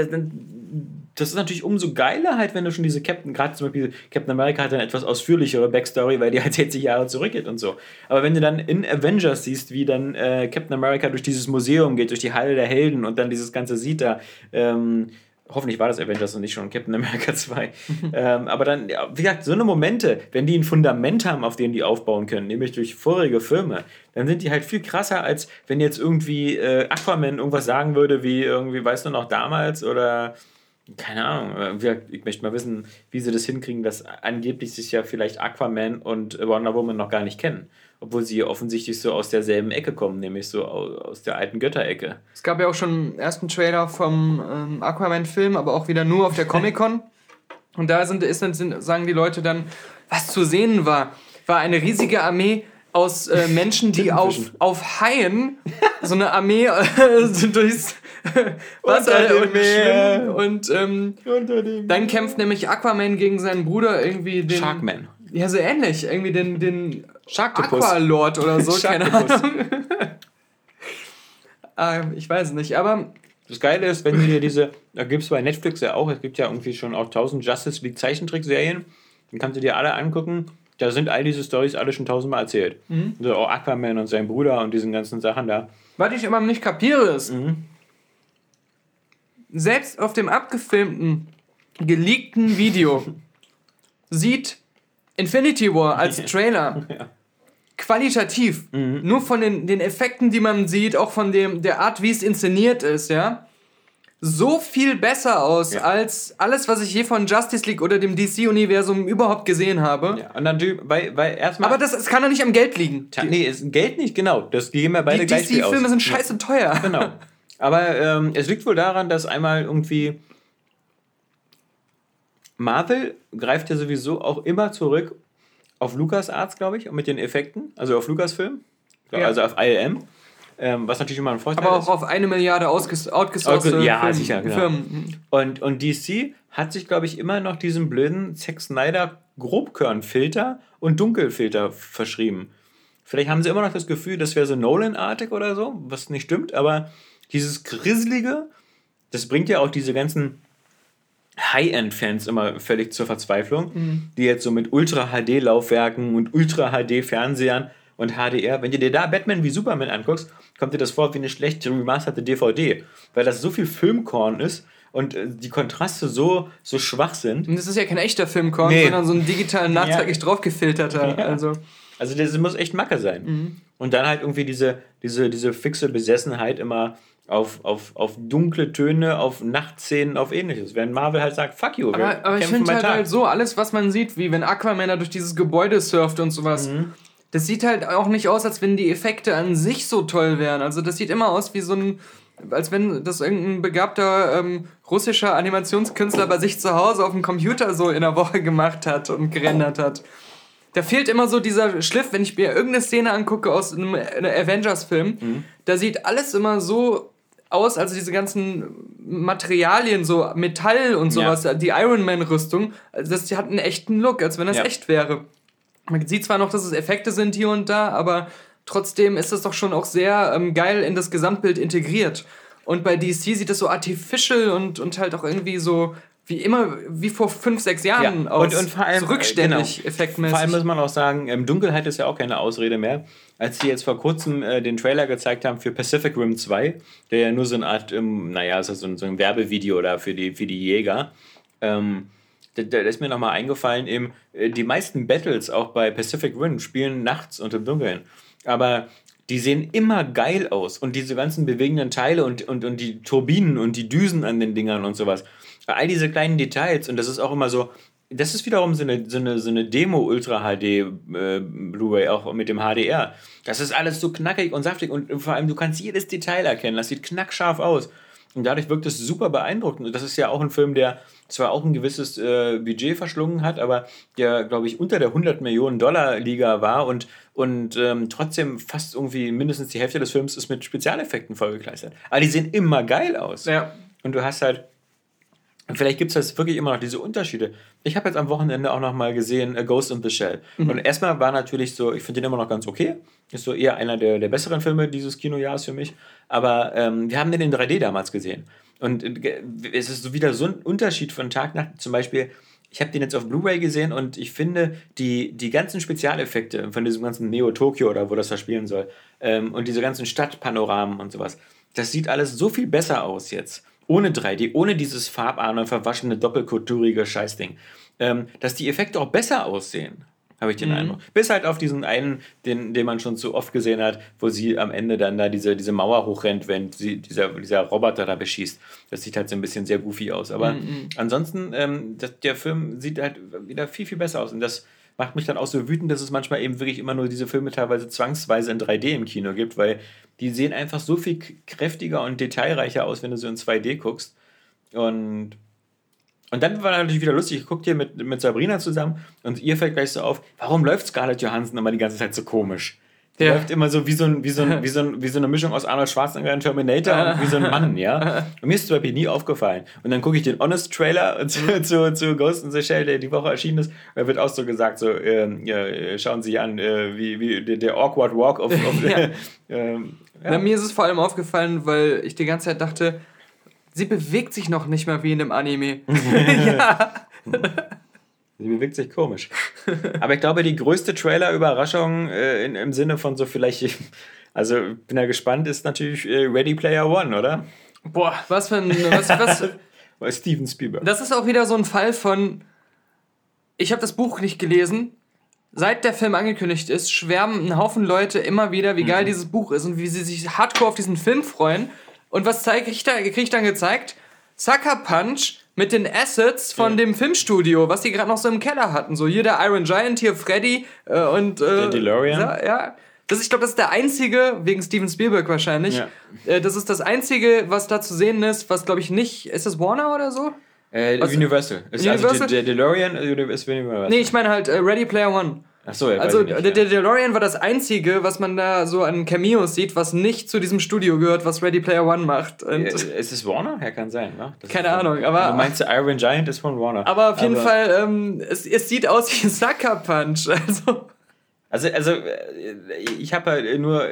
das, ist natürlich umso geiler halt, wenn du schon diese Captain, gerade zum Beispiel Captain America hat eine etwas ausführlichere Backstory, weil die halt 60 Jahre zurückgeht und so. Aber wenn du dann in Avengers siehst, wie dann äh, Captain America durch dieses Museum geht, durch die Halle der Helden und dann dieses ganze sieht da, ähm, Hoffentlich war das Avengers und nicht schon Captain America 2. ähm, aber dann, ja, wie gesagt, so eine Momente, wenn die ein Fundament haben, auf dem die aufbauen können, nämlich durch vorige Filme, dann sind die halt viel krasser, als wenn jetzt irgendwie äh, Aquaman irgendwas sagen würde, wie irgendwie, weißt du noch, damals oder keine Ahnung. Ich möchte mal wissen, wie sie das hinkriegen, dass angeblich sich ja vielleicht Aquaman und Wonder Woman noch gar nicht kennen obwohl sie offensichtlich so aus derselben Ecke kommen, nämlich so aus der alten Götterecke. Es gab ja auch schon einen ersten Trailer vom ähm, Aquaman-Film, aber auch wieder nur auf der Comic-Con. Und da sind, ist, sind, sagen die Leute dann, was zu sehen war, war eine riesige Armee aus äh, Menschen, die auf, auf Haien, so eine Armee äh, durchs Wasser und Meer. Und ähm, dann kämpft nämlich Aquaman gegen seinen Bruder irgendwie den. Sharkman. Ja, so ähnlich. Irgendwie den, den Aqualord oder so, keine Ahnung. ähm, ich weiß nicht, aber. Das Geile ist, wenn du dir diese, da gibt es bei Netflix ja auch, es gibt ja irgendwie schon auch 1000 Justice League Zeichentrickserien, dann kannst du dir alle angucken. Da sind all diese Stories alle schon tausendmal erzählt. Mhm. Also auch Aquaman und sein Bruder und diesen ganzen Sachen da. Was ich immer nicht kapiere ist, mhm. selbst auf dem abgefilmten, geleakten Video sieht Infinity War als Trailer ja qualitativ, mhm. nur von den, den Effekten, die man sieht, auch von dem, der Art, wie es inszeniert ist, ja, so viel besser aus ja. als alles, was ich je von Justice League oder dem DC-Universum überhaupt gesehen habe. Ja, und dann, weil, weil erstmal. Aber das, das kann doch nicht am Geld liegen. Tja, nee, ist Geld nicht, genau. Das geben wir beide die gleich Die DC-Filme sind scheiße ja. teuer. Genau. Aber ähm, es liegt wohl daran, dass einmal irgendwie. Marvel greift ja sowieso auch immer zurück auf LucasArts, glaube ich, mit den Effekten, also auf Lucasfilm, also auf ILM. Ähm, was natürlich immer ein Vorteil ist. Aber auch ist. auf eine Milliarde outgesourcete ja, Film, sicher, genau. Firmen. Und, und DC hat sich, glaube ich, immer noch diesem blöden Zack Snyder Grobkörnfilter und Dunkelfilter verschrieben. Vielleicht haben sie immer noch das Gefühl, das wäre so Nolan-artig oder so, was nicht stimmt, aber dieses Grisselige, das bringt ja auch diese ganzen High-End-Fans immer völlig zur Verzweiflung, mhm. die jetzt so mit Ultra-HD-Laufwerken und Ultra-HD-Fernsehern und HDR, wenn du dir da Batman wie Superman anguckst, kommt dir das vor wie eine schlechte remasterte DVD, weil das so viel Filmkorn ist und äh, die Kontraste so, so schwach sind. Und das ist ja kein echter Filmkorn, nee. sondern so ein digital nachträglich ja. draufgefilterter. Ja. Also. also das muss echt Macke sein. Mhm. Und dann halt irgendwie diese, diese, diese fixe Besessenheit immer auf, auf, auf dunkle Töne, auf Nachtszenen, auf ähnliches. Während Marvel halt sagt, fuck you. Aber, aber ich finde halt, halt so, alles, was man sieht, wie wenn Aquaman da durch dieses Gebäude surft und sowas, mhm. Das sieht halt auch nicht aus, als wenn die Effekte an sich so toll wären. Also das sieht immer aus wie so ein, als wenn das irgendein begabter ähm, russischer Animationskünstler bei sich zu Hause auf dem Computer so in der Woche gemacht hat und gerendert hat. Da fehlt immer so dieser Schliff, wenn ich mir irgendeine Szene angucke aus einem Avengers-Film, mhm. da sieht alles immer so aus, also diese ganzen Materialien, so Metall und sowas, ja. die Iron Man-Rüstung, das hat einen echten Look, als wenn das ja. echt wäre. Man sieht zwar noch, dass es Effekte sind hier und da, aber trotzdem ist es doch schon auch sehr ähm, geil in das Gesamtbild integriert. Und bei DC sieht es so artificial und, und halt auch irgendwie so wie immer, wie vor fünf, sechs Jahren ja. aus. Und, und vor allem, so rückständig, genau. effektmäßig. Vor allem muss man auch sagen, ähm, Dunkelheit ist ja auch keine Ausrede mehr. Als sie jetzt vor kurzem äh, den Trailer gezeigt haben für Pacific Rim 2, der ja nur so eine Art, ähm, naja, so, so ein Werbevideo da für die, für die Jäger, ähm, da, da ist mir nochmal eingefallen, eben, äh, die meisten Battles auch bei Pacific Rim spielen nachts und Dunkeln. Aber die sehen immer geil aus. Und diese ganzen bewegenden Teile und, und, und die Turbinen und die Düsen an den Dingern und sowas. All diese kleinen Details. Und das ist auch immer so, das ist wiederum so eine, so eine, so eine Demo Ultra HD äh, Blu-ray, auch mit dem HDR. Das ist alles so knackig und saftig und vor allem du kannst jedes Detail erkennen. Das sieht knackscharf aus. Und dadurch wirkt es super beeindruckend. Und das ist ja auch ein Film, der zwar auch ein gewisses äh, Budget verschlungen hat, aber der, glaube ich, unter der 100 Millionen Dollar Liga war und, und ähm, trotzdem fast irgendwie mindestens die Hälfte des Films ist mit Spezialeffekten vollgekleistert. Aber die sehen immer geil aus. Ja. Und du hast halt und vielleicht gibt es das wirklich immer noch diese Unterschiede. Ich habe jetzt am Wochenende auch noch mal gesehen A Ghost in the Shell. Mhm. Und erstmal war natürlich so, ich finde den immer noch ganz okay. Ist so eher einer der, der besseren Filme dieses Kinojahres für mich. Aber ähm, wir haben den in 3D damals gesehen. Und äh, es ist so wieder so ein Unterschied von Tag nach. Zum Beispiel, ich habe den jetzt auf Blu-ray gesehen und ich finde, die, die ganzen Spezialeffekte von diesem ganzen Neo-Tokyo oder wo das da spielen soll ähm, und diese ganzen Stadtpanoramen und sowas, das sieht alles so viel besser aus jetzt ohne 3D, ohne dieses farbarme, verwaschene, doppelkulturige Scheißding, ähm, dass die Effekte auch besser aussehen. Habe ich den mhm. Eindruck. Bis halt auf diesen einen, den, den man schon zu oft gesehen hat, wo sie am Ende dann da diese, diese Mauer hochrennt, wenn sie, dieser, dieser Roboter da beschießt. Das sieht halt so ein bisschen sehr goofy aus. Aber mhm. ansonsten, ähm, das, der Film sieht halt wieder viel, viel besser aus. Und das macht mich dann auch so wütend, dass es manchmal eben wirklich immer nur diese Filme teilweise zwangsweise in 3D im Kino gibt, weil die sehen einfach so viel kräftiger und detailreicher aus, wenn du so in 2D guckst. Und, und dann war natürlich wieder lustig, ich gucke hier mit, mit Sabrina zusammen und ihr fällt gleich so auf, warum läuft Scarlett Johansson immer die ganze Zeit so komisch? Der ja. läuft immer so wie so, ein, wie, so ein, wie, so ein, wie so eine Mischung aus Arnold Schwarzenegger und Terminator und wie so ein Mann, ja. Und mir ist es zum Beispiel nie aufgefallen. Und dann gucke ich den Honest-Trailer zu, zu, zu Ghost in the Shell, der die Woche erschienen ist. Da wird auch so gesagt, so, äh, ja, schauen Sie an, äh, wie, wie der, der Awkward Walk of... of ja. ähm, ja. mir ist es vor allem aufgefallen, weil ich die ganze Zeit dachte, sie bewegt sich noch nicht mal wie in einem Anime. ja. Sie bewegt sich komisch. Aber ich glaube, die größte Trailer-Überraschung äh, im Sinne von so vielleicht, also bin ja gespannt, ist natürlich äh, Ready Player One, oder? Boah, was für ein. Was, was, Steven Spielberg. Das ist auch wieder so ein Fall von. Ich habe das Buch nicht gelesen. Seit der Film angekündigt ist, schwärmen ein Haufen Leute immer wieder, wie geil mhm. dieses Buch ist und wie sie sich hardcore auf diesen Film freuen. Und was zeige ich da? Kriege ich dann gezeigt? Sucker Punch mit den Assets von ja. dem Filmstudio, was die gerade noch so im Keller hatten. So hier der Iron Giant, hier Freddy äh, und. Äh, der DeLorean? Ja. Das, ich glaube, das ist der einzige, wegen Steven Spielberg wahrscheinlich. Ja. Äh, das ist das einzige, was da zu sehen ist, was glaube ich nicht. Ist das Warner oder so? Äh, Universal. Ist Universal? Also der, der DeLorean ist Universal. Nee, ich meine halt äh, Ready Player One. Ach so, ja, Also nicht, der, der DeLorean war das einzige, was man da so an Cameos sieht, was nicht zu diesem Studio gehört, was Ready Player One macht. Und ja, ist es Warner? Ja, kann sein, ne? Das keine Ahnung, aber. Du meinst, Iron Giant ist von Warner. Aber auf jeden aber Fall, ähm, es, es sieht aus wie Sucker Punch. Also. Also, also ich habe halt nur,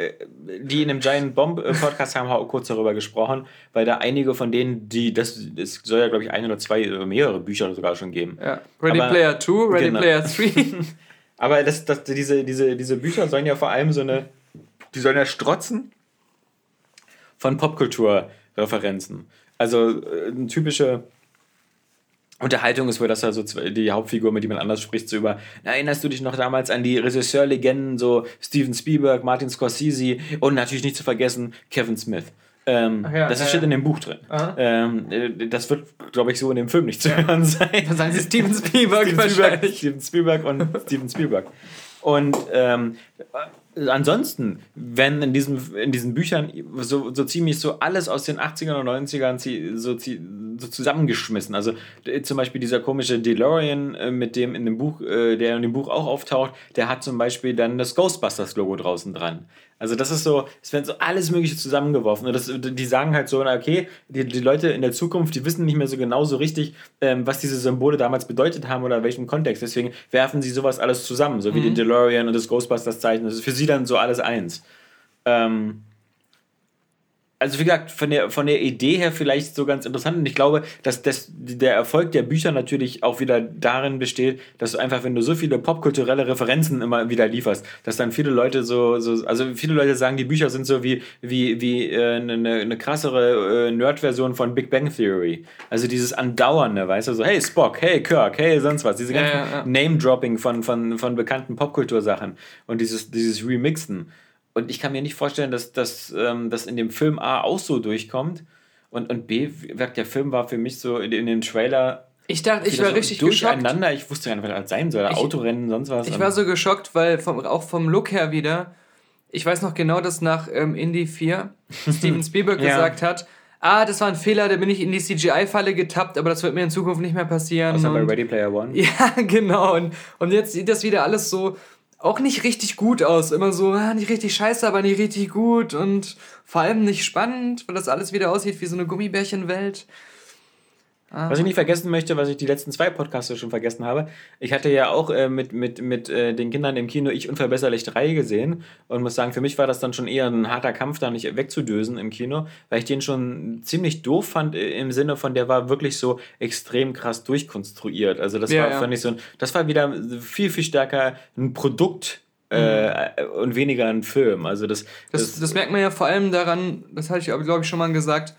die in dem Giant Bomb Podcast haben auch kurz darüber gesprochen, weil da einige von denen, die, das, es soll ja, glaube ich, ein oder zwei oder mehrere Bücher sogar schon geben. Ja. Ready Aber, Player 2, Ready genau. Player 3. Aber das, das, diese, diese, diese Bücher sollen ja vor allem so eine, die sollen ja strotzen von Popkulturreferenzen. Also äh, eine typische Unterhaltung ist wohl, dass da so die Hauptfigur, mit die man anders spricht, so über, erinnerst du dich noch damals an die Regisseurlegenden, so Steven Spielberg, Martin Scorsese und natürlich nicht zu vergessen Kevin Smith. Ähm, ja, das steht äh, in dem Buch drin. Ähm, äh, das wird, glaube ich, so in dem Film nicht zu hören sein. Dann sagen sie Steven Spielberg Steven Spielberg, Steven Spielberg und Steven Spielberg. Und ähm, ansonsten, wenn in, diesem, in diesen Büchern so, so ziemlich so alles aus den 80ern und 90ern so, so zusammengeschmissen. Also zum Beispiel dieser komische DeLorean, äh, mit dem in dem Buch, der in dem Buch auch auftaucht, der hat zum Beispiel dann das Ghostbusters-Logo draußen dran. Also das ist so, es wird so alles Mögliche zusammengeworfen. Und das, die sagen halt so, okay, die, die Leute in der Zukunft, die wissen nicht mehr so genau so richtig, ähm, was diese Symbole damals bedeutet haben oder in welchem Kontext. Deswegen werfen sie sowas alles zusammen, so wie mhm. den DeLorean und das Ghostbusters-Zeichen. Das ist für sie dann so alles eins. Ähm, also wie gesagt, von der, von der Idee her vielleicht so ganz interessant. Und ich glaube, dass das, der Erfolg der Bücher natürlich auch wieder darin besteht, dass du einfach, wenn du so viele popkulturelle Referenzen immer wieder lieferst, dass dann viele Leute so, so also viele Leute sagen, die Bücher sind so wie, wie, wie äh, eine, eine krassere äh, Nerd-Version von Big Bang Theory. Also dieses Andauernde, weißt du, so, hey Spock, hey Kirk, hey sonst was. Diese ganzen Ja, ja, ja. Name-Dropping von, von, von bekannten Popkultursachen und dieses, dieses Remixen. Und ich kann mir nicht vorstellen, dass das ähm, dass in dem Film A auch so durchkommt. Und, und B, der Film war für mich so in, in dem Trailer. Ich dachte, ich war so richtig geschockt. durcheinander. Ich wusste gar nicht, was das sein soll. Ich- Autorennen, sonst was. Ich war so geschockt, weil vom, auch vom Look her wieder, ich weiß noch genau, dass nach ähm, Indie 4 Steven Spielberg Ja. gesagt hat, ah, das war ein Fehler, da bin ich in die CGI-Falle getappt, aber das wird mir in Zukunft nicht mehr passieren. Außer bei und, Ready Player One. ja, genau. Und, und jetzt sieht das wieder alles so auch nicht richtig gut aus. Immer so, ah, nicht richtig scheiße, aber nicht richtig gut und vor allem nicht spannend, weil das alles wieder aussieht wie so eine Gummibärchenwelt. Was ich nicht vergessen möchte, was ich die letzten zwei Podcasts schon vergessen habe, ich hatte ja auch äh, mit, mit, mit äh, den Kindern im Kino Ich Unverbesserlich 3 gesehen und muss sagen, für mich war das dann schon eher ein harter Kampf, da nicht wegzudösen im Kino, weil ich den schon ziemlich doof fand äh, im Sinne von, der war wirklich so extrem krass durchkonstruiert. Also das Ja, war, ja. fand ich so, ein- das war wieder viel, viel stärker ein Produkt äh, und weniger ein Film. Also das, Mhm. Das, das, das merkt man ja vor allem daran, das hatte ich, glaube ich, schon mal gesagt,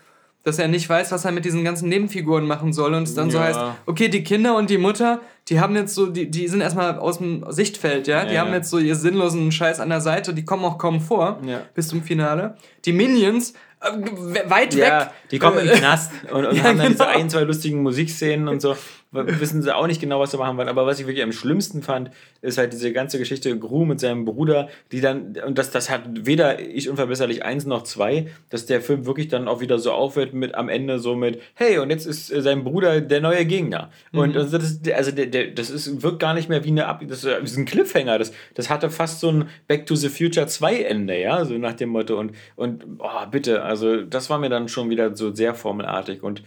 dass er nicht weiß, was er mit diesen ganzen Nebenfiguren machen soll. Und es dann so Ja. heißt, okay, die Kinder und die Mutter, die haben jetzt so, die, die sind erstmal aus dem Sichtfeld, ja. Die Ja, haben ja. jetzt so ihr sinnlosen Scheiß an der Seite, die kommen auch kaum vor bis zum Finale. Die Minions, äh, we- weit Ja, weg. die kommen in Äh, den Knast und, und haben dann diese genau. ein, zwei lustigen Musikszenen und so. Wissen sie auch nicht genau, was sie machen wollen. Aber was ich wirklich am schlimmsten fand, ist halt diese ganze Geschichte Gru mit seinem Bruder, die dann, und das, das hat weder ich unverbesserlich eins noch zwei, dass der Film wirklich dann auch wieder so aufhört mit am Ende so mit, hey, und jetzt ist äh, sein Bruder der neue Gegner. Und also das, also der, der, das ist, wirkt gar nicht mehr wie eine Ab das ist ein Cliffhanger. Das, das hatte fast so ein Back to the Future 2 Ende, ja, so nach dem Motto. Und, und oh, bitte, also das war mir dann schon wieder so sehr formelartig. Und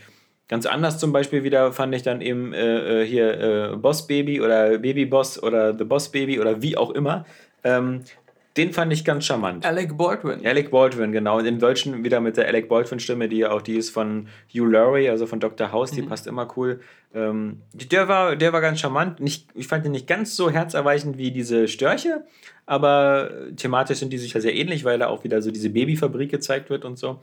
ganz anders zum Beispiel wieder fand ich dann eben äh, äh, hier äh, Boss Baby oder Baby Boss oder The Boss Baby oder wie auch immer. Ähm, den fand ich ganz charmant. Alec Baldwin. Alec Baldwin, genau. Und im Deutschen wieder mit der Alec Baldwin-Stimme, die ja auch die ist von Hugh Laurie, also von Dr. House, die passt immer cool. Ähm, der, war, der war ganz charmant. Nicht, ich fand ihn nicht ganz so herzerweichend wie diese Störche, aber thematisch sind die sich ja sehr ähnlich, weil da auch wieder so diese Babyfabrik gezeigt wird und so.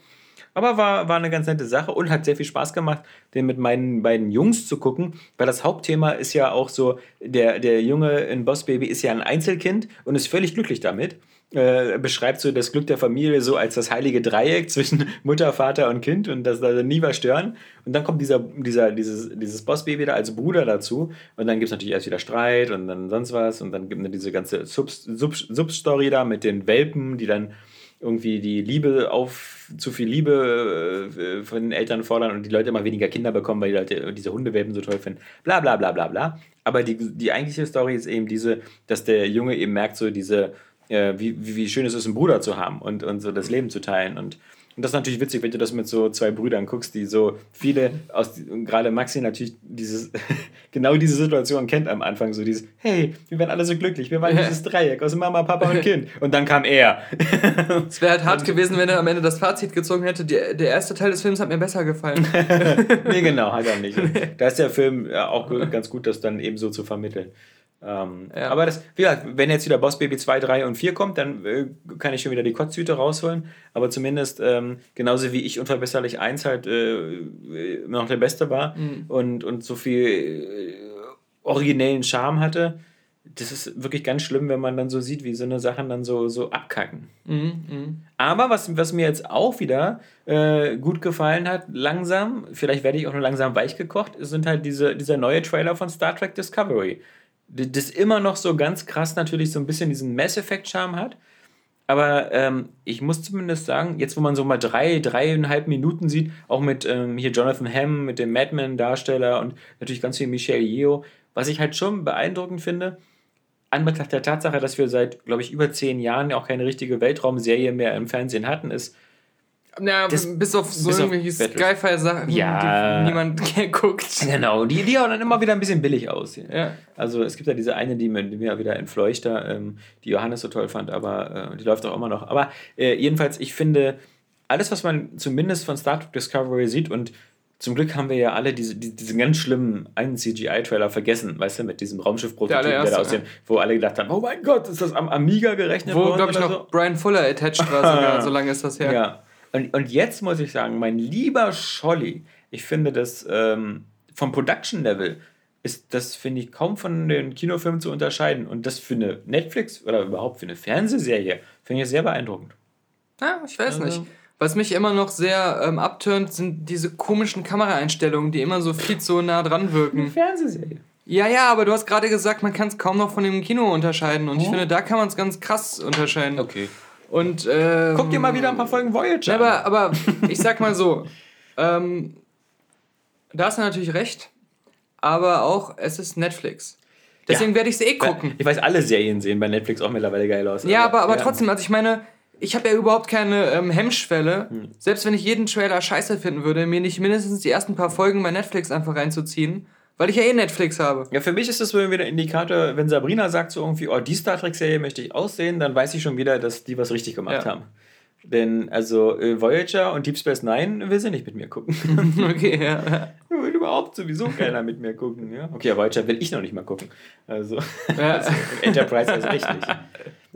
Aber war, war eine ganz nette Sache und hat sehr viel Spaß gemacht, den mit meinen beiden Jungs zu gucken, weil das Hauptthema ist ja auch so, der, der Junge in Boss Baby ist ja ein Einzelkind und ist völlig glücklich damit. Äh, beschreibt so das Glück der Familie so als das heilige Dreieck zwischen Mutter, Vater und Kind und das soll nie was stören. Und dann kommt dieser, dieser, dieses, dieses Boss-Baby da als Bruder dazu und dann gibt es natürlich erst wieder Streit und dann sonst was und dann gibt es diese ganze Subs- Subs- Substory da mit den Welpen, die dann irgendwie die Liebe auf zu viel Liebe äh, von den Eltern fordern und die Leute immer weniger Kinder bekommen, weil die Leute diese Hundewelpen so toll finden. Bla bla bla bla bla. Aber die, die eigentliche Story ist eben diese, dass der Junge eben merkt, so diese, äh, wie, wie, schön es ist, einen Bruder zu haben und, und so das Leben zu teilen. Und, und das ist natürlich witzig, wenn du das mit so zwei Brüdern guckst, die so viele aus, gerade Maxi natürlich dieses, genau diese Situation kennt am Anfang, so dieses, hey, wir werden alle so glücklich, wir waren dieses Dreieck aus Mama, Papa und Kind. Und dann kam er. Es wäre halt hart gewesen, wenn er am Ende das Fazit gezogen hätte. Die, der erste Teil des Films hat mir besser gefallen. nee, genau, hat er nicht. Da ist der Film ja, auch ganz gut, das dann eben so zu vermitteln. Ähm, Ja. Aber das, wie gesagt, wenn jetzt wieder Boss Baby 2, 3 und 4 kommt, dann äh, kann ich schon wieder die Kotzhüte rausholen. Aber zumindest, ähm, genauso wie ich unverbesserlich 1 halt äh, äh, noch der Beste war und, und so viel äh, originellen Charme hatte, das ist wirklich ganz schlimm, wenn man dann so sieht, wie so eine Sachen dann so, so abkacken. Mhm, Aber was, was mir jetzt auch wieder äh, gut gefallen hat, langsam, vielleicht werde ich auch nur langsam weich gekocht, sind halt diese, dieser neue Trailer von Star Trek Discovery. Das immer noch so ganz krass natürlich so ein bisschen diesen Mass Effect Charme hat. Aber ähm, ich muss zumindest sagen, jetzt wo man so mal drei, dreieinhalb Minuten sieht, auch mit ähm, hier Jonathan Hamm, mit dem Madman-Darsteller und natürlich ganz viel Michelle Yeoh, was ich halt schon beeindruckend finde, Anbetracht der Tatsache, dass wir seit, glaube ich, über zehn Jahren auch keine richtige Weltraumserie mehr im Fernsehen hatten, ist, Ja, Das- bis auf so bis irgendwelche. Skyfire-Sachen, Ja. die niemand guckt. genau, die, die auch dann immer wieder ein bisschen billig aussehen. Ja. Also es gibt ja diese eine, die mir, die mir wieder entfleucht, da, ähm, die Johannes so toll fand, aber äh, die läuft auch immer noch. Aber äh, jedenfalls, ich finde, alles, was man zumindest von Star Trek Discovery sieht und zum Glück haben wir ja alle diese, die, diesen ganz schlimmen einen CGI-Trailer vergessen, weißt du, mit diesem Raumschiff-Prototypen, der da aussehen, ja. wo alle gedacht haben, oh mein Gott, ist das am Amiga gerechnet wo, worden? Wo, glaube ich, noch so? Brian Fuller attached war sogar, so lange ist das her. Ja. Und, und jetzt muss ich sagen, mein lieber Scholli, ich finde das ähm, vom Production-Level ist das, finde ich, kaum von den Kinofilmen zu unterscheiden. Und das für eine Netflix oder überhaupt für eine Fernsehserie finde ich sehr beeindruckend. Ja, ich weiß also, nicht. Was mich immer noch sehr ähm, abtönt, sind diese komischen Kameraeinstellungen, die immer so viel zu nah dran wirken. Eine Fernsehserie. Ja, ja, aber du hast gerade gesagt, man kann es kaum noch von dem Kino unterscheiden. Und oh. ich finde, da kann man es ganz krass unterscheiden. Okay. Und, ähm, Guck dir mal wieder ein paar Folgen Voyager an. Aber, aber ich sag mal so, ähm, da hast du natürlich recht, aber auch, es ist Netflix. Deswegen ja. werde ich es eh gucken. Ich weiß, alle Serien sehen bei Netflix auch mittlerweile geil aus. Ja, aber, aber ja. trotzdem, also ich meine, ich habe ja überhaupt keine ähm, Hemmschwelle, hm. selbst wenn ich jeden Trailer scheiße finden würde, mir nicht mindestens die ersten paar Folgen bei Netflix einfach reinzuziehen, weil ich ja eh Netflix habe. Ja, für mich ist das wieder ein Indikator, wenn Sabrina sagt so irgendwie, oh, die Star Trek-Serie möchte ich aussehen, dann weiß ich schon wieder, dass die was richtig gemacht ja. haben. Denn, also, äh, Voyager und Deep Space Nine will sie nicht mit mir gucken. okay, ja. Will überhaupt sowieso keiner mit mir gucken, ja. Okay, Voyager will ich noch nicht mal gucken. Also, ja. also Enterprise ist richtig.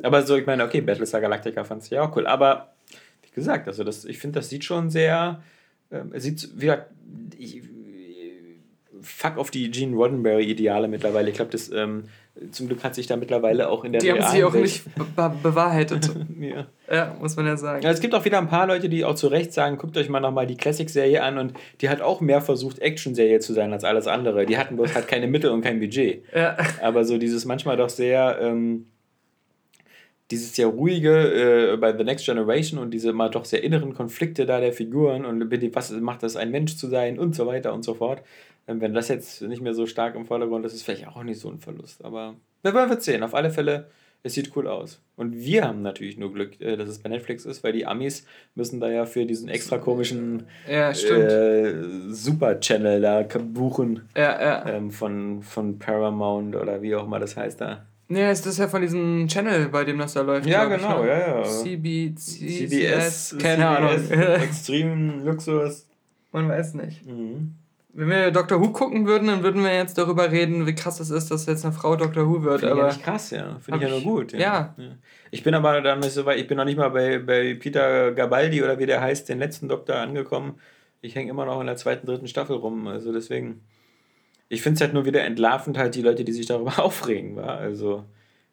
Aber so, ich meine, okay, Battlestar Galactica fand ich ja auch cool. Aber, wie gesagt, also, das, ich finde, das sieht schon sehr, ähm, sieht, wie gesagt, ich, fuck auf die Gene Roddenberry-Ideale mittlerweile. Ich glaube, das ähm, zum Glück hat sich da mittlerweile auch in der Die haben sie auch Welt nicht be bewahrheitet. ja. ja. muss man ja sagen. Ja, es gibt auch wieder ein paar Leute, die auch zu Recht sagen, guckt euch mal nochmal die Classic-Serie an und die hat auch mehr versucht, Action-Serie zu sein als alles andere. Die hatten bloß halt keine Mittel und kein Budget. Ja. Aber so dieses manchmal doch sehr... Ähm, dieses sehr ruhige äh, bei The Next Generation und diese mal doch sehr inneren Konflikte da der Figuren und was macht das, ein Mensch zu sein und so weiter und so fort. Ähm, wenn das jetzt nicht mehr so stark im Vordergrund ist, ist vielleicht auch nicht so ein Verlust. Aber wir werden sehen. Auf alle Fälle, es sieht cool aus. Und wir haben natürlich nur Glück, äh, dass es bei Netflix ist, weil die Amis müssen da ja für diesen extra komischen ja, äh, Super-Channel da buchen. Ja, ja. Ähm, von, von Paramount oder wie auch immer das heißt da. Ja, ist das ja von diesem Channel, bei dem das da läuft. Ja, genau, ich, ne? ja, ja. CB, CBS, keine CBS, Ahnung. Extrem Luxus. Man weiß nicht. Mhm. Wenn wir Doctor Who gucken würden, dann würden wir jetzt darüber reden, wie krass es ist, dass jetzt eine Frau Doctor Who wird. Finde aber ich ja nicht krass, ja. Finde ich ja nur gut. Ja. ja. Ich bin aber dann nicht so weit, ich bin noch nicht mal bei, bei Peter Gabaldi oder wie der heißt, den letzten Doktor angekommen. Ich hänge immer noch in der zweiten, dritten Staffel rum. Also deswegen. Ich finde es halt nur wieder entlarvend, halt die Leute, die sich darüber aufregen. Wa? Also,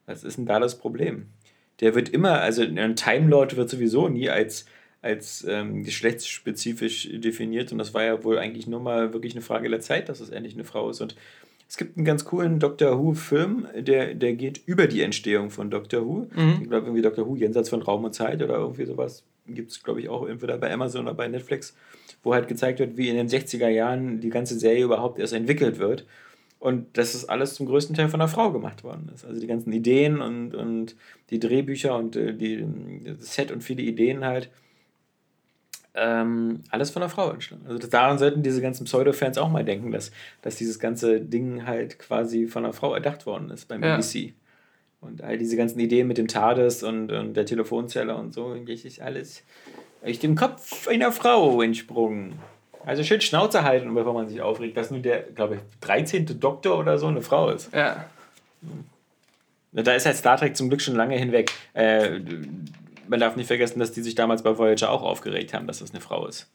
was ist denn da das Problem? Der wird immer, also ein Time Lord wird sowieso nie als als ähm, geschlechtsspezifisch definiert und das war ja wohl eigentlich nur mal wirklich eine Frage der Zeit, dass es endlich eine Frau ist. Und es gibt einen ganz coolen Doctor Who-Film, der, der geht über die Entstehung von Doctor Who. Mhm. Ich glaube, irgendwie Doctor Who, jenseits von Raum und Zeit oder irgendwie sowas. Gibt es, glaube ich, auch entweder bei Amazon oder bei Netflix, wo halt gezeigt wird, wie in den 60er Jahren die ganze Serie überhaupt erst entwickelt wird. Und das ist alles zum größten Teil von einer Frau gemacht worden ist. Also die ganzen Ideen und, und die Drehbücher und äh, die, das Set und viele Ideen halt ähm, alles von einer Frau entstanden. Also daran sollten diese ganzen Pseudo-Fans auch mal denken, dass, dass dieses ganze Ding halt quasi von einer Frau erdacht worden ist beim ja. BBC. Und all diese ganzen Ideen mit dem TARDIS und, und der Telefonzelle und so, ist alles durch dem Kopf einer Frau entsprungen. Also schön Schnauze halten, bevor man sich aufregt, dass nur der, glaube ich, 13. Doktor oder so eine Frau ist. Ja. Da ist halt Star Trek zum Glück schon lange hinweg. Äh, man darf nicht vergessen, dass die sich damals bei Voyager auch aufgeregt haben, dass das eine Frau ist.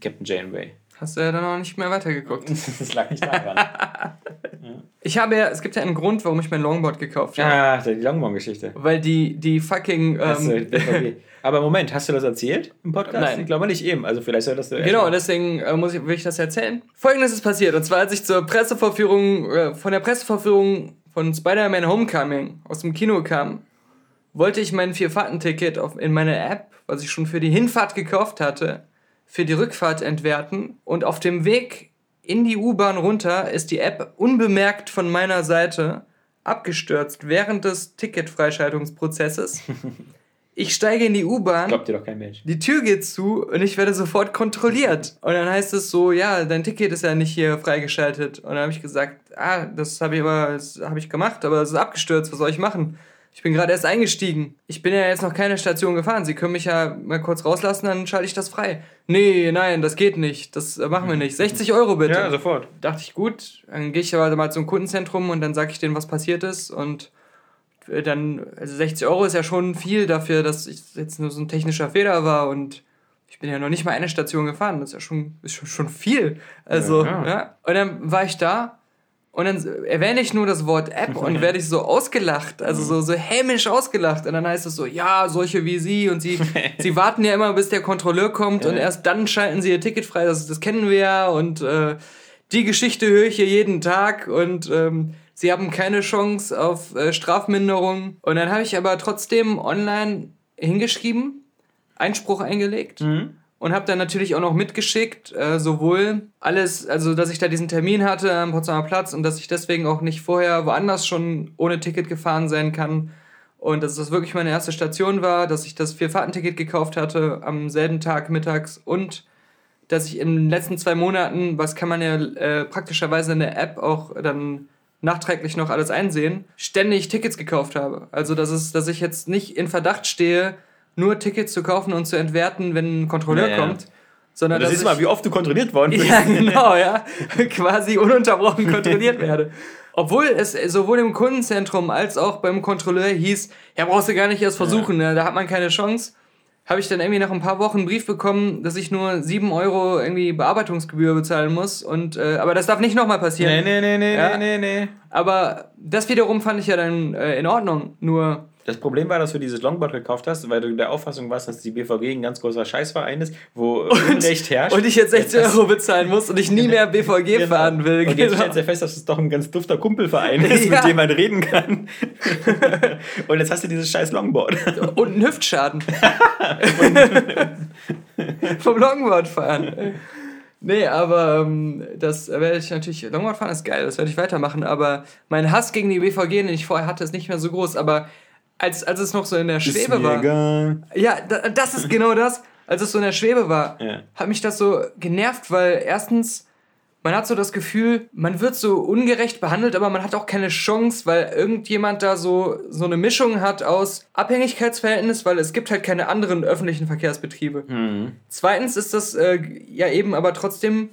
Captain Janeway. Hast du ja dann auch nicht mehr weitergeguckt. das lag nicht daran. ja. Ich habe ja, es gibt ja einen Grund, warum ich mein Longboard gekauft habe. Ah, die Longboard-Geschichte. Weil die, die fucking. Ähm, Aber Moment, hast du das erzählt im Podcast? Nein. Ich glaube nicht eben. Also vielleicht solltest du. Genau, deswegen äh, muss ich, will ich das erzählen. Folgendes ist passiert. Und zwar, als ich zur Pressevorführung, äh, von der Pressevorführung von Spider-Man Homecoming aus dem Kino kam, wollte ich mein Vierfahrtenticket in meine App, was ich schon für die Hinfahrt gekauft hatte, für die Rückfahrt entwerten. Und auf dem Weg in die U-Bahn runter ist die App unbemerkt von meiner Seite abgestürzt während des Ticketfreischaltungsprozesses. Ich steige in die U-Bahn. Glaubt dir doch kein Mensch. Die Tür geht zu und ich werde sofort kontrolliert. Und dann heißt es so, ja, dein Ticket ist ja nicht hier freigeschaltet. Und dann habe ich gesagt, ah, das habe ich aber, das habe ich gemacht, aber es ist abgestürzt, was soll ich machen? Ich bin gerade erst eingestiegen. Ich bin ja jetzt noch keine Station gefahren. Sie können mich ja mal kurz rauslassen, dann schalte ich das frei. Nee, nein, das geht nicht. Das äh, machen wir nicht. 60 Euro bitte. Ja, sofort. Dachte ich, gut, dann gehe ich aber mal zum Kundenzentrum und dann sage ich denen, was passiert ist. Und äh, dann, also 60 Euro ist ja schon viel dafür, dass ich jetzt nur so ein technischer Fehler war und ich bin ja noch nicht mal eine Station gefahren. Das ist ja schon, ist schon, schon viel. Also, ja, ja. Und dann war ich da und dann erwähne ich nur das Wort App und werde ich so ausgelacht, also so, so hämisch ausgelacht. Und dann heißt es so, ja, solche wie Sie und Sie, Sie warten ja immer, bis der Kontrolleur kommt und erst dann schalten Sie Ihr Ticket frei. Das, das kennen wir ja und äh, die Geschichte höre ich hier jeden Tag und ähm, Sie haben keine Chance auf äh, Strafminderung. Und dann habe ich aber trotzdem online hingeschrieben, Einspruch eingelegt. Mhm und habe dann natürlich auch noch mitgeschickt, äh, sowohl alles, also dass ich da diesen Termin hatte am Potsdamer Platz und dass ich deswegen auch nicht vorher woanders schon ohne Ticket gefahren sein kann und dass das wirklich meine erste Station war, dass ich das Vierfahrtenticket gekauft hatte am selben Tag mittags und dass ich in den letzten zwei Monaten, was kann man ja äh, praktischerweise in der App auch dann nachträglich noch alles einsehen, ständig Tickets gekauft habe. Also dass es, dass ich jetzt nicht in Verdacht stehe, nur Tickets zu kaufen und zu entwerten, wenn ein Kontrolleur ja, kommt. Sondern, das ist mal, wie oft du kontrolliert worden bist. Ja, genau, ja. Quasi ununterbrochen kontrolliert werde. Obwohl es sowohl im Kundenzentrum als auch beim Kontrolleur hieß, ja, brauchst du gar nicht erst versuchen, ja. Ne? da hat man keine Chance. Habe ich dann irgendwie nach ein paar Wochen einen Brief bekommen, dass ich nur 7 Euro irgendwie Bearbeitungsgebühr bezahlen muss. Und, äh, aber das darf nicht nochmal passieren. Nee, nee, nee, nee, ja? nee, nee, nee. Aber das wiederum fand ich ja dann äh, in Ordnung. Nur das Problem war, dass du dieses Longboard gekauft hast, weil du der Auffassung warst, dass die BVG ein ganz großer Scheißverein ist, wo und, Unrecht herrscht. Und ich jetzt 60 Euro bezahlen muss und ich nie mehr BVG genau. fahren will. Und jetzt genau. stellst du fest, dass es doch ein ganz dufter Kumpelverein ist, ja. mit dem man reden kann. und jetzt hast du dieses scheiß Longboard. Und einen Hüftschaden. Vom Longboard fahren. Nee, aber ähm, das werde ich natürlich. Longboard fahren ist geil, das werde ich weitermachen. Aber mein Hass gegen die BVG, den ich vorher hatte, ist nicht mehr so groß. Aber als, als es noch so in der Schwebe ist mir war. Egal. Ja, das ist genau das. Als es so in der Schwebe war, ja. hat mich das so genervt, weil erstens, man hat so das Gefühl, man wird so ungerecht behandelt, aber man hat auch keine Chance, weil irgendjemand da so, so eine Mischung hat aus Abhängigkeitsverhältnis, weil es gibt halt keine anderen öffentlichen Verkehrsbetriebe. Mhm. Zweitens ist das äh, ja eben aber trotzdem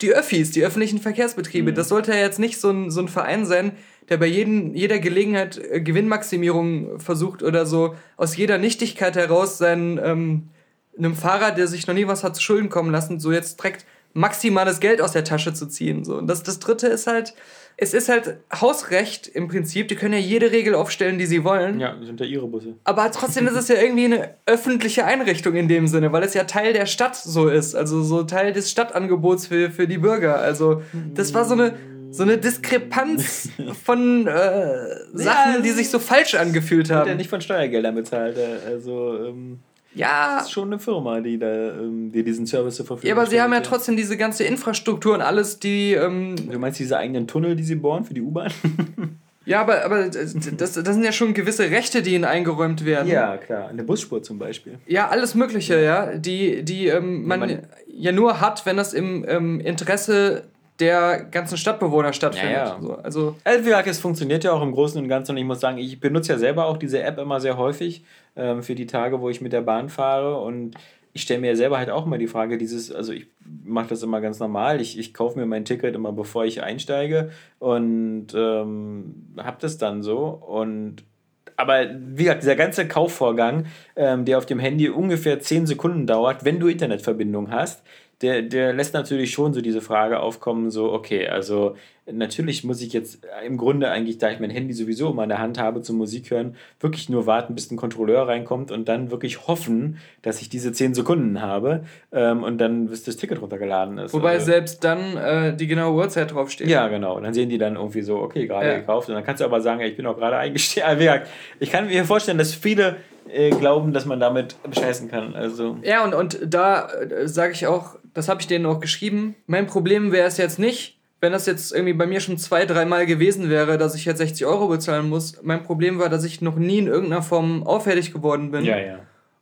die Öffis, die öffentlichen Verkehrsbetriebe. Mhm. Das sollte ja jetzt nicht so ein, so ein Verein sein, der bei jedem, jeder Gelegenheit äh, Gewinnmaximierung versucht oder so aus jeder Nichtigkeit heraus seinen, ähm, einem Fahrer, der sich noch nie was hat zu Schulden kommen lassen, so jetzt direkt maximales Geld aus der Tasche zu ziehen. So. Und das, das dritte ist halt, es ist halt Hausrecht im Prinzip. Die können ja jede Regel aufstellen, die sie wollen. Ja, sind ja ihre Busse. Aber trotzdem ist es ja irgendwie eine öffentliche Einrichtung in dem Sinne, weil es ja Teil der Stadt so ist. Also so Teil des Stadtangebots für, für die Bürger. Also das war so eine so eine Diskrepanz von äh, Sachen, ja, die sich so falsch angefühlt haben. Wird ja nicht von Steuergeldern bezahlt. Äh, also, ähm, ja. Das ist schon eine Firma, die, da, ähm, die diesen Service zur Verfügung stellt. Ja, aber sie haben ja, ja, trotzdem diese ganze Infrastruktur und alles, die. Ähm, du meinst diese eigenen Tunnel, die sie bohren für die U-Bahn? ja, aber, aber das, das sind ja schon gewisse Rechte, die ihnen eingeräumt werden. Ja, klar. Eine Busspur zum Beispiel. Ja, alles Mögliche, ja. Die, die ähm, man, man, ja nur hat, wenn das im ähm, Interesse der ganzen Stadtbewohner stattfindet. Ja, ja. So, also, also wie gesagt, es funktioniert ja auch im Großen und Ganzen und ich muss sagen, ich benutze ja selber auch diese App immer sehr häufig ähm, für die Tage, wo ich mit der Bahn fahre und ich stelle mir ja selber halt auch immer die Frage, dieses, also ich mache das immer ganz normal, ich, ich kaufe mir mein Ticket immer bevor ich einsteige und ähm, habe das dann so und aber wie gesagt, dieser ganze Kaufvorgang, ähm, der auf dem Handy ungefähr 10 Sekunden dauert, wenn du Internetverbindung hast, der, der lässt natürlich schon so diese Frage aufkommen, so, okay, also natürlich muss ich jetzt im Grunde eigentlich, da ich mein Handy sowieso immer in der Hand habe zum Musik hören, wirklich nur warten, bis ein Kontrolleur reinkommt und dann wirklich hoffen, dass ich diese 10 Sekunden habe ähm, und dann bis das Ticket runtergeladen ist. Wobei also, selbst dann äh, die genaue Uhrzeit draufsteht. Ja, genau. Und dann sehen die dann irgendwie so, okay, gerade ja. gekauft. Und dann kannst du aber sagen, ich bin auch gerade eingestiegen. Ich kann mir vorstellen, dass viele äh, glauben, dass man damit bescheißen kann. Also. Ja, und, und da äh, sage ich auch, das habe ich denen auch geschrieben. Mein Problem wäre es jetzt nicht, wenn das jetzt irgendwie bei mir schon zwei, dreimal gewesen wäre, dass ich jetzt 60 Euro bezahlen muss. Mein Problem war, dass ich noch nie in irgendeiner Form auffällig geworden bin. Ja, ja.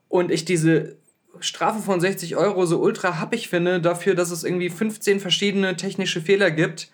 Und ich diese Strafe von 60 Euro so ultra happig finde, dafür, dass es irgendwie 15 verschiedene technische Fehler gibt,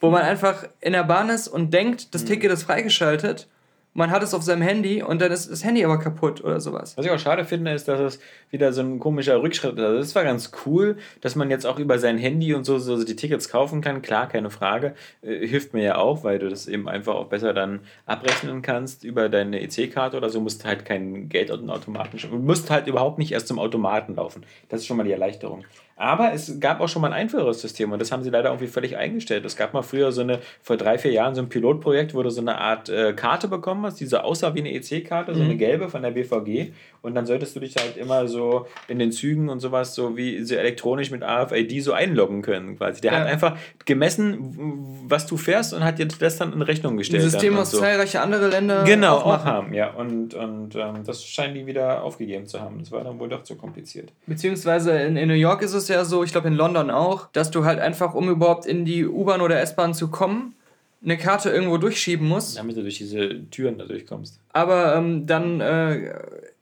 wo man einfach in der Bahn ist und denkt, das mhm. Ticket ist freigeschaltet man hat es auf seinem Handy und dann ist das Handy aber kaputt oder sowas. Was ich auch schade finde, ist, dass es wieder so ein komischer Rückschritt ist. Also das war ganz cool, dass man jetzt auch über sein Handy und so, so die Tickets kaufen kann. Klar, keine Frage. Äh, hilft mir ja auch, weil du das eben einfach auch besser dann abrechnen kannst über deine EC-Karte oder so. Musst halt kein Geld aus dem Automaten. Du musst halt überhaupt nicht erst zum Automaten laufen. Das ist schon mal die Erleichterung. Aber es gab auch schon mal ein einfacheres System und das haben sie leider irgendwie völlig eingestellt. Es gab mal früher so eine, vor drei, vier Jahren so ein Pilotprojekt, wo du so eine Art äh, Karte bekommen hast, die so aussah wie eine EC-Karte, so eine Mhm. gelbe von der BVG. Und dann solltest du dich halt immer so in den Zügen und sowas so wie so elektronisch mit AFID so einloggen können quasi. Der Ja. hat einfach gemessen, was du fährst und hat dir das dann in Rechnung Ein gestellt. System, dann und was so. zahlreiche andere Länder Genau, auch haben, ja. Und, und ähm, das scheinen die wieder aufgegeben zu haben. Das war dann wohl doch zu kompliziert. Beziehungsweise in, in New York ist es ja so, ich glaube in London auch, dass du halt einfach, um überhaupt in die U-Bahn oder S-Bahn zu kommen, eine Karte irgendwo durchschieben musst. Damit du durch diese Türen da durchkommst. Aber ähm, dann äh,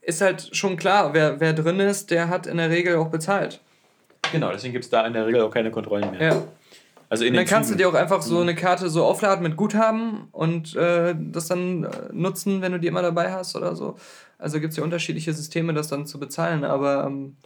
ist halt schon klar, wer, wer drin ist, der hat in der Regel auch bezahlt. Genau, deswegen gibt es da in der Regel auch keine Kontrollen mehr. Ja. Also in Und dann kannst du Zügen. dir auch einfach so eine Karte so aufladen mit Guthaben und äh, das dann äh, nutzen, wenn du die immer dabei hast oder so. Also gibt es ja unterschiedliche Systeme, das dann zu bezahlen, aber ähm,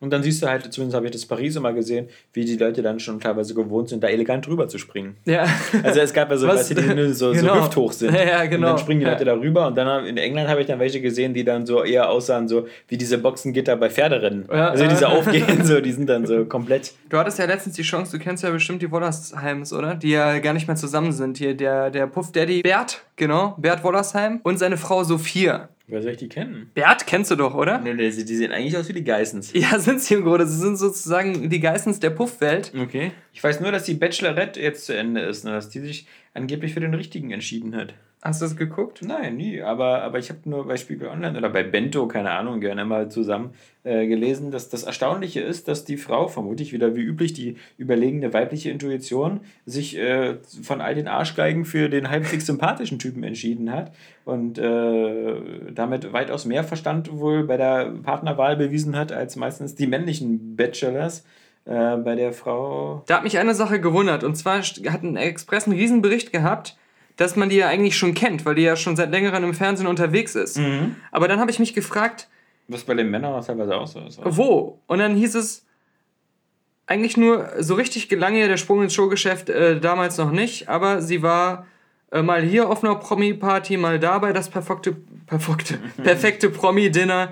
Und dann siehst du halt, zumindest habe ich das Paris immer gesehen, wie die Leute dann schon teilweise gewohnt sind, da elegant drüber zu springen. ja. Also es gab ja so, Was- du, die so, Genau. so hüfthoch sind. Ja, ja, Und genau. dann springen die Leute Ja. da rüber und dann in England habe ich dann welche gesehen, die dann so eher aussahen, so wie diese Boxengitter bei Pferderennen. Ja, also diese aufgehen, so, die sind dann so komplett. Du hattest ja letztens die Chance, du kennst ja bestimmt die Wollersheims, oder? Die ja gar nicht mehr zusammen sind. Hier der, der Puff Daddy Bert, genau, Bert Wollersheim und seine Frau Sophia. Wer soll ich die kennen? Bert kennst du doch, oder? Nee, nee, die die sehen eigentlich aus wie die Geissens. Ja, sind sie im Grunde. Sie sind sozusagen die Geissens der Puffwelt. Okay. Ich weiß nur, dass die Bachelorette jetzt zu Ende ist und dass die sich angeblich für den richtigen entschieden hat. Hast du das geguckt? Nein, nie. Aber, aber ich habe nur bei Spiegel Online oder bei Bento, keine Ahnung, gerne mal zusammen äh, gelesen, dass das Erstaunliche ist, dass die Frau, vermutlich wieder wie üblich die überlegene weibliche Intuition, sich äh, von all den Arschgeigen für den halbwegs sympathischen Typen entschieden hat und äh, damit weitaus mehr Verstand wohl bei der Partnerwahl bewiesen hat, als meistens die männlichen Bachelors. Äh, bei der Frau. Da hat mich eine Sache gewundert. Und zwar hat ein Express einen Riesenbericht gehabt, dass man die ja eigentlich schon kennt, weil die ja schon seit längerem im Fernsehen unterwegs ist. Aber dann habe ich mich gefragt, Was bei den Männern auch teilweise auch so ist. wo? Und dann hieß es, eigentlich nur, so richtig gelang ihr der Sprung ins Showgeschäft äh, damals noch nicht, aber sie war äh, mal hier auf einer Promi-Party, mal dabei das perfekte, perfekte, perfekte Promi-Dinner.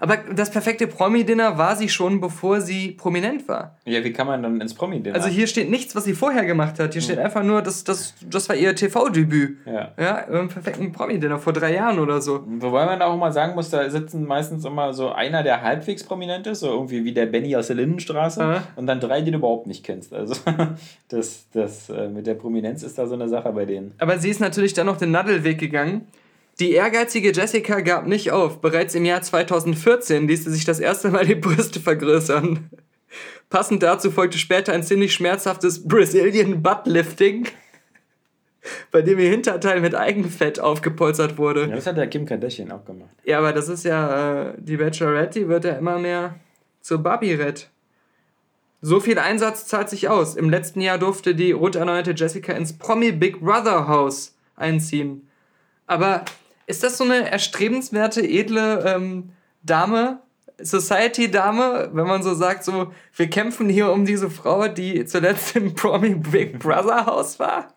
Aber das perfekte Promi-Dinner war sie schon, bevor sie prominent war. ja, wie kann man dann ins Promi-Dinner? Also hier steht nichts, was sie vorher gemacht hat. Hier steht einfach nur, das, das, das war ihr TV-Debüt. Ja. Ja, im perfekten Promi-Dinner vor drei Jahren oder so. Wobei man da auch mal sagen muss, da sitzen meistens immer so einer, der halbwegs prominent ist, so irgendwie wie der Benny aus der Lindenstraße, Ja. und dann drei, die du überhaupt nicht kennst. Also das, das äh, mit der Prominenz ist da so eine Sache bei denen. Aber sie ist natürlich dann noch den Nadelweg gegangen. Die ehrgeizige Jessica gab nicht auf. Bereits im Jahr 2014 ließ sie sich das erste Mal die Brüste vergrößern. Passend dazu folgte später ein ziemlich schmerzhaftes Brazilian Buttlifting, bei dem ihr Hinterteil mit Eigenfett aufgepolstert wurde. Ja, das hat der Kim Kardashian auch gemacht. Ja, aber das ist ja, äh, die Bachelorette, die wird ja immer mehr zur Barbie-Rette. So viel Einsatz zahlt sich aus. Im letzten Jahr durfte die rot erneuerte Jessica ins Promi Big Brother Haus einziehen. Aber ist das so eine erstrebenswerte, edle ähm, Dame, Society-Dame, wenn man so sagt, so, wir kämpfen hier um diese Frau, die zuletzt im Promi Big Brother Haus war?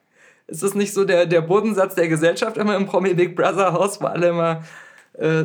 Ist das nicht so der, der Bodensatz der Gesellschaft immer im Promi Big Brother Haus, wo alle immer äh,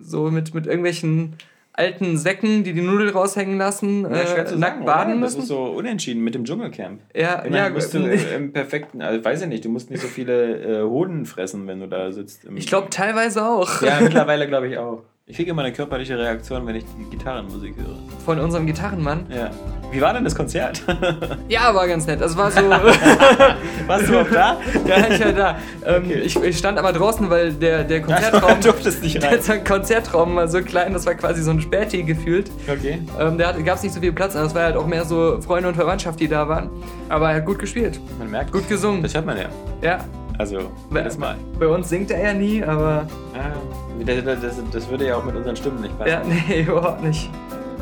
so mit, mit irgendwelchen alten Säcken, die die Nudel raushängen lassen, Ja, äh, zu nackt sagen, baden oder? Das müssen? ist so unentschieden mit dem Dschungelcamp. Ja, ja, musst du äh, im perfekten, also weiß ich nicht, du musst nicht so viele äh, Hoden fressen, wenn du da sitzt. Ich glaube teilweise auch. Ja, mittlerweile glaube ich auch. Ich kriege immer eine körperliche Reaktion, wenn ich die Gitarrenmusik höre. Von unserem Gitarrenmann. Ja. Wie war denn das Konzert? Ja, war ganz nett. Das war so. Warst du auch da? ja, ich war da. Ähm, Okay. ich, ich stand aber draußen, weil der, der Konzertraum. du durftest nicht rein. Der Konzertraum war so klein, das war quasi so ein Späti gefühlt. Okay. Ähm, da gab es nicht so viel Platz, das war halt auch mehr so Freunde und Verwandtschaft, die da waren. Aber er hat gut gespielt, Man merkt, gut gesungen. das hört man ja. Ja, Also, jedes Mal. bei uns singt er ja nie, aber Ah, das, das, das würde ja auch mit unseren Stimmen nicht passen. ja, nee, überhaupt nicht.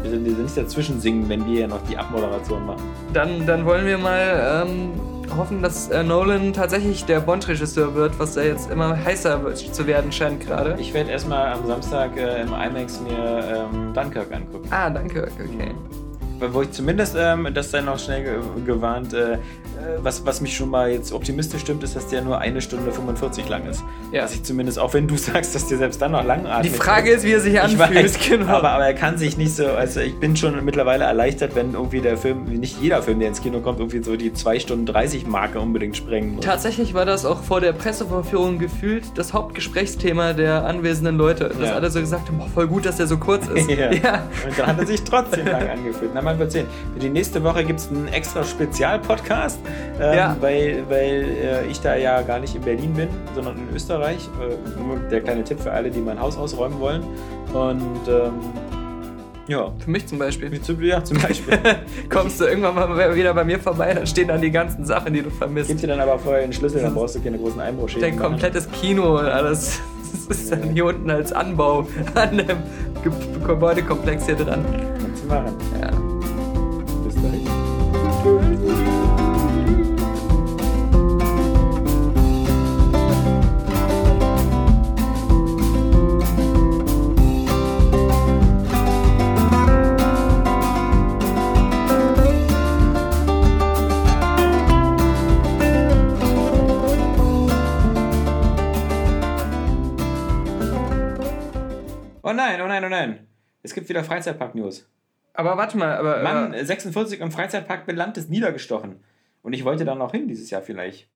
Wir sind, wir sind nicht dazwischen singen, wenn wir ja noch die Abmoderation machen. Dann, dann wollen wir mal ähm, hoffen, dass äh, Nolan tatsächlich der Bond-Regisseur wird, was er jetzt immer heißer wird, zu werden scheint gerade. Ich werde erstmal am Samstag äh, im IMAX mir ähm, Dunkirk angucken. Ah, danke, okay. Wo ich zumindest, ähm, das sei noch schnell ge gewarnt, äh, was, was mich schon mal jetzt optimistisch stimmt, ist, dass der nur eine Stunde 45 lang ist. Ja. Was ich zumindest, auch wenn du sagst, dass der selbst dann noch langatmig Die Frage ist, wie er sich ich anfühlt. weiß, genau. aber, aber er kann sich nicht so, also ich bin schon mittlerweile erleichtert, wenn irgendwie der Film, nicht jeder Film, der ins Kino kommt, irgendwie so die 2 Stunden 30 Marke unbedingt sprengen muss. Tatsächlich war das auch vor der Pressevorführung gefühlt das Hauptgesprächsthema der anwesenden Leute. Dass Ja. alle so gesagt haben, boah, voll gut, dass der so kurz ist. Ja. ja. Und dann hat er sich trotzdem lang angefühlt. Na, mal wird sehen. Für die nächste Woche gibt es einen extra Spezialpodcast, ähm, Ja. weil, weil äh, ich da ja gar nicht in Berlin bin, sondern in Österreich. Äh, nur der kleine Tipp für alle, die mein Haus ausräumen wollen. Und ähm, ja, Für mich zum Beispiel. ja, zum Beispiel. Kommst du irgendwann mal wieder bei mir vorbei, dann stehen dann die ganzen Sachen, die du vermisst. Gib dir dann aber vorher den Schlüssel, dann brauchst du keine großen Einbruchschäden. Dein machen. komplettes Kino und alles. Das ist dann hier unten als Anbau an dem Ge Gebäudekomplex hier dran. Kannst du machen. Ja. Oh nein, oh nein, oh nein. Es gibt wieder Freizeitpark-News. Aber warte mal, aber. Mann, äh, 46 im Freizeitpark Beland ist niedergestochen. Und ich wollte da noch hin dieses Jahr vielleicht.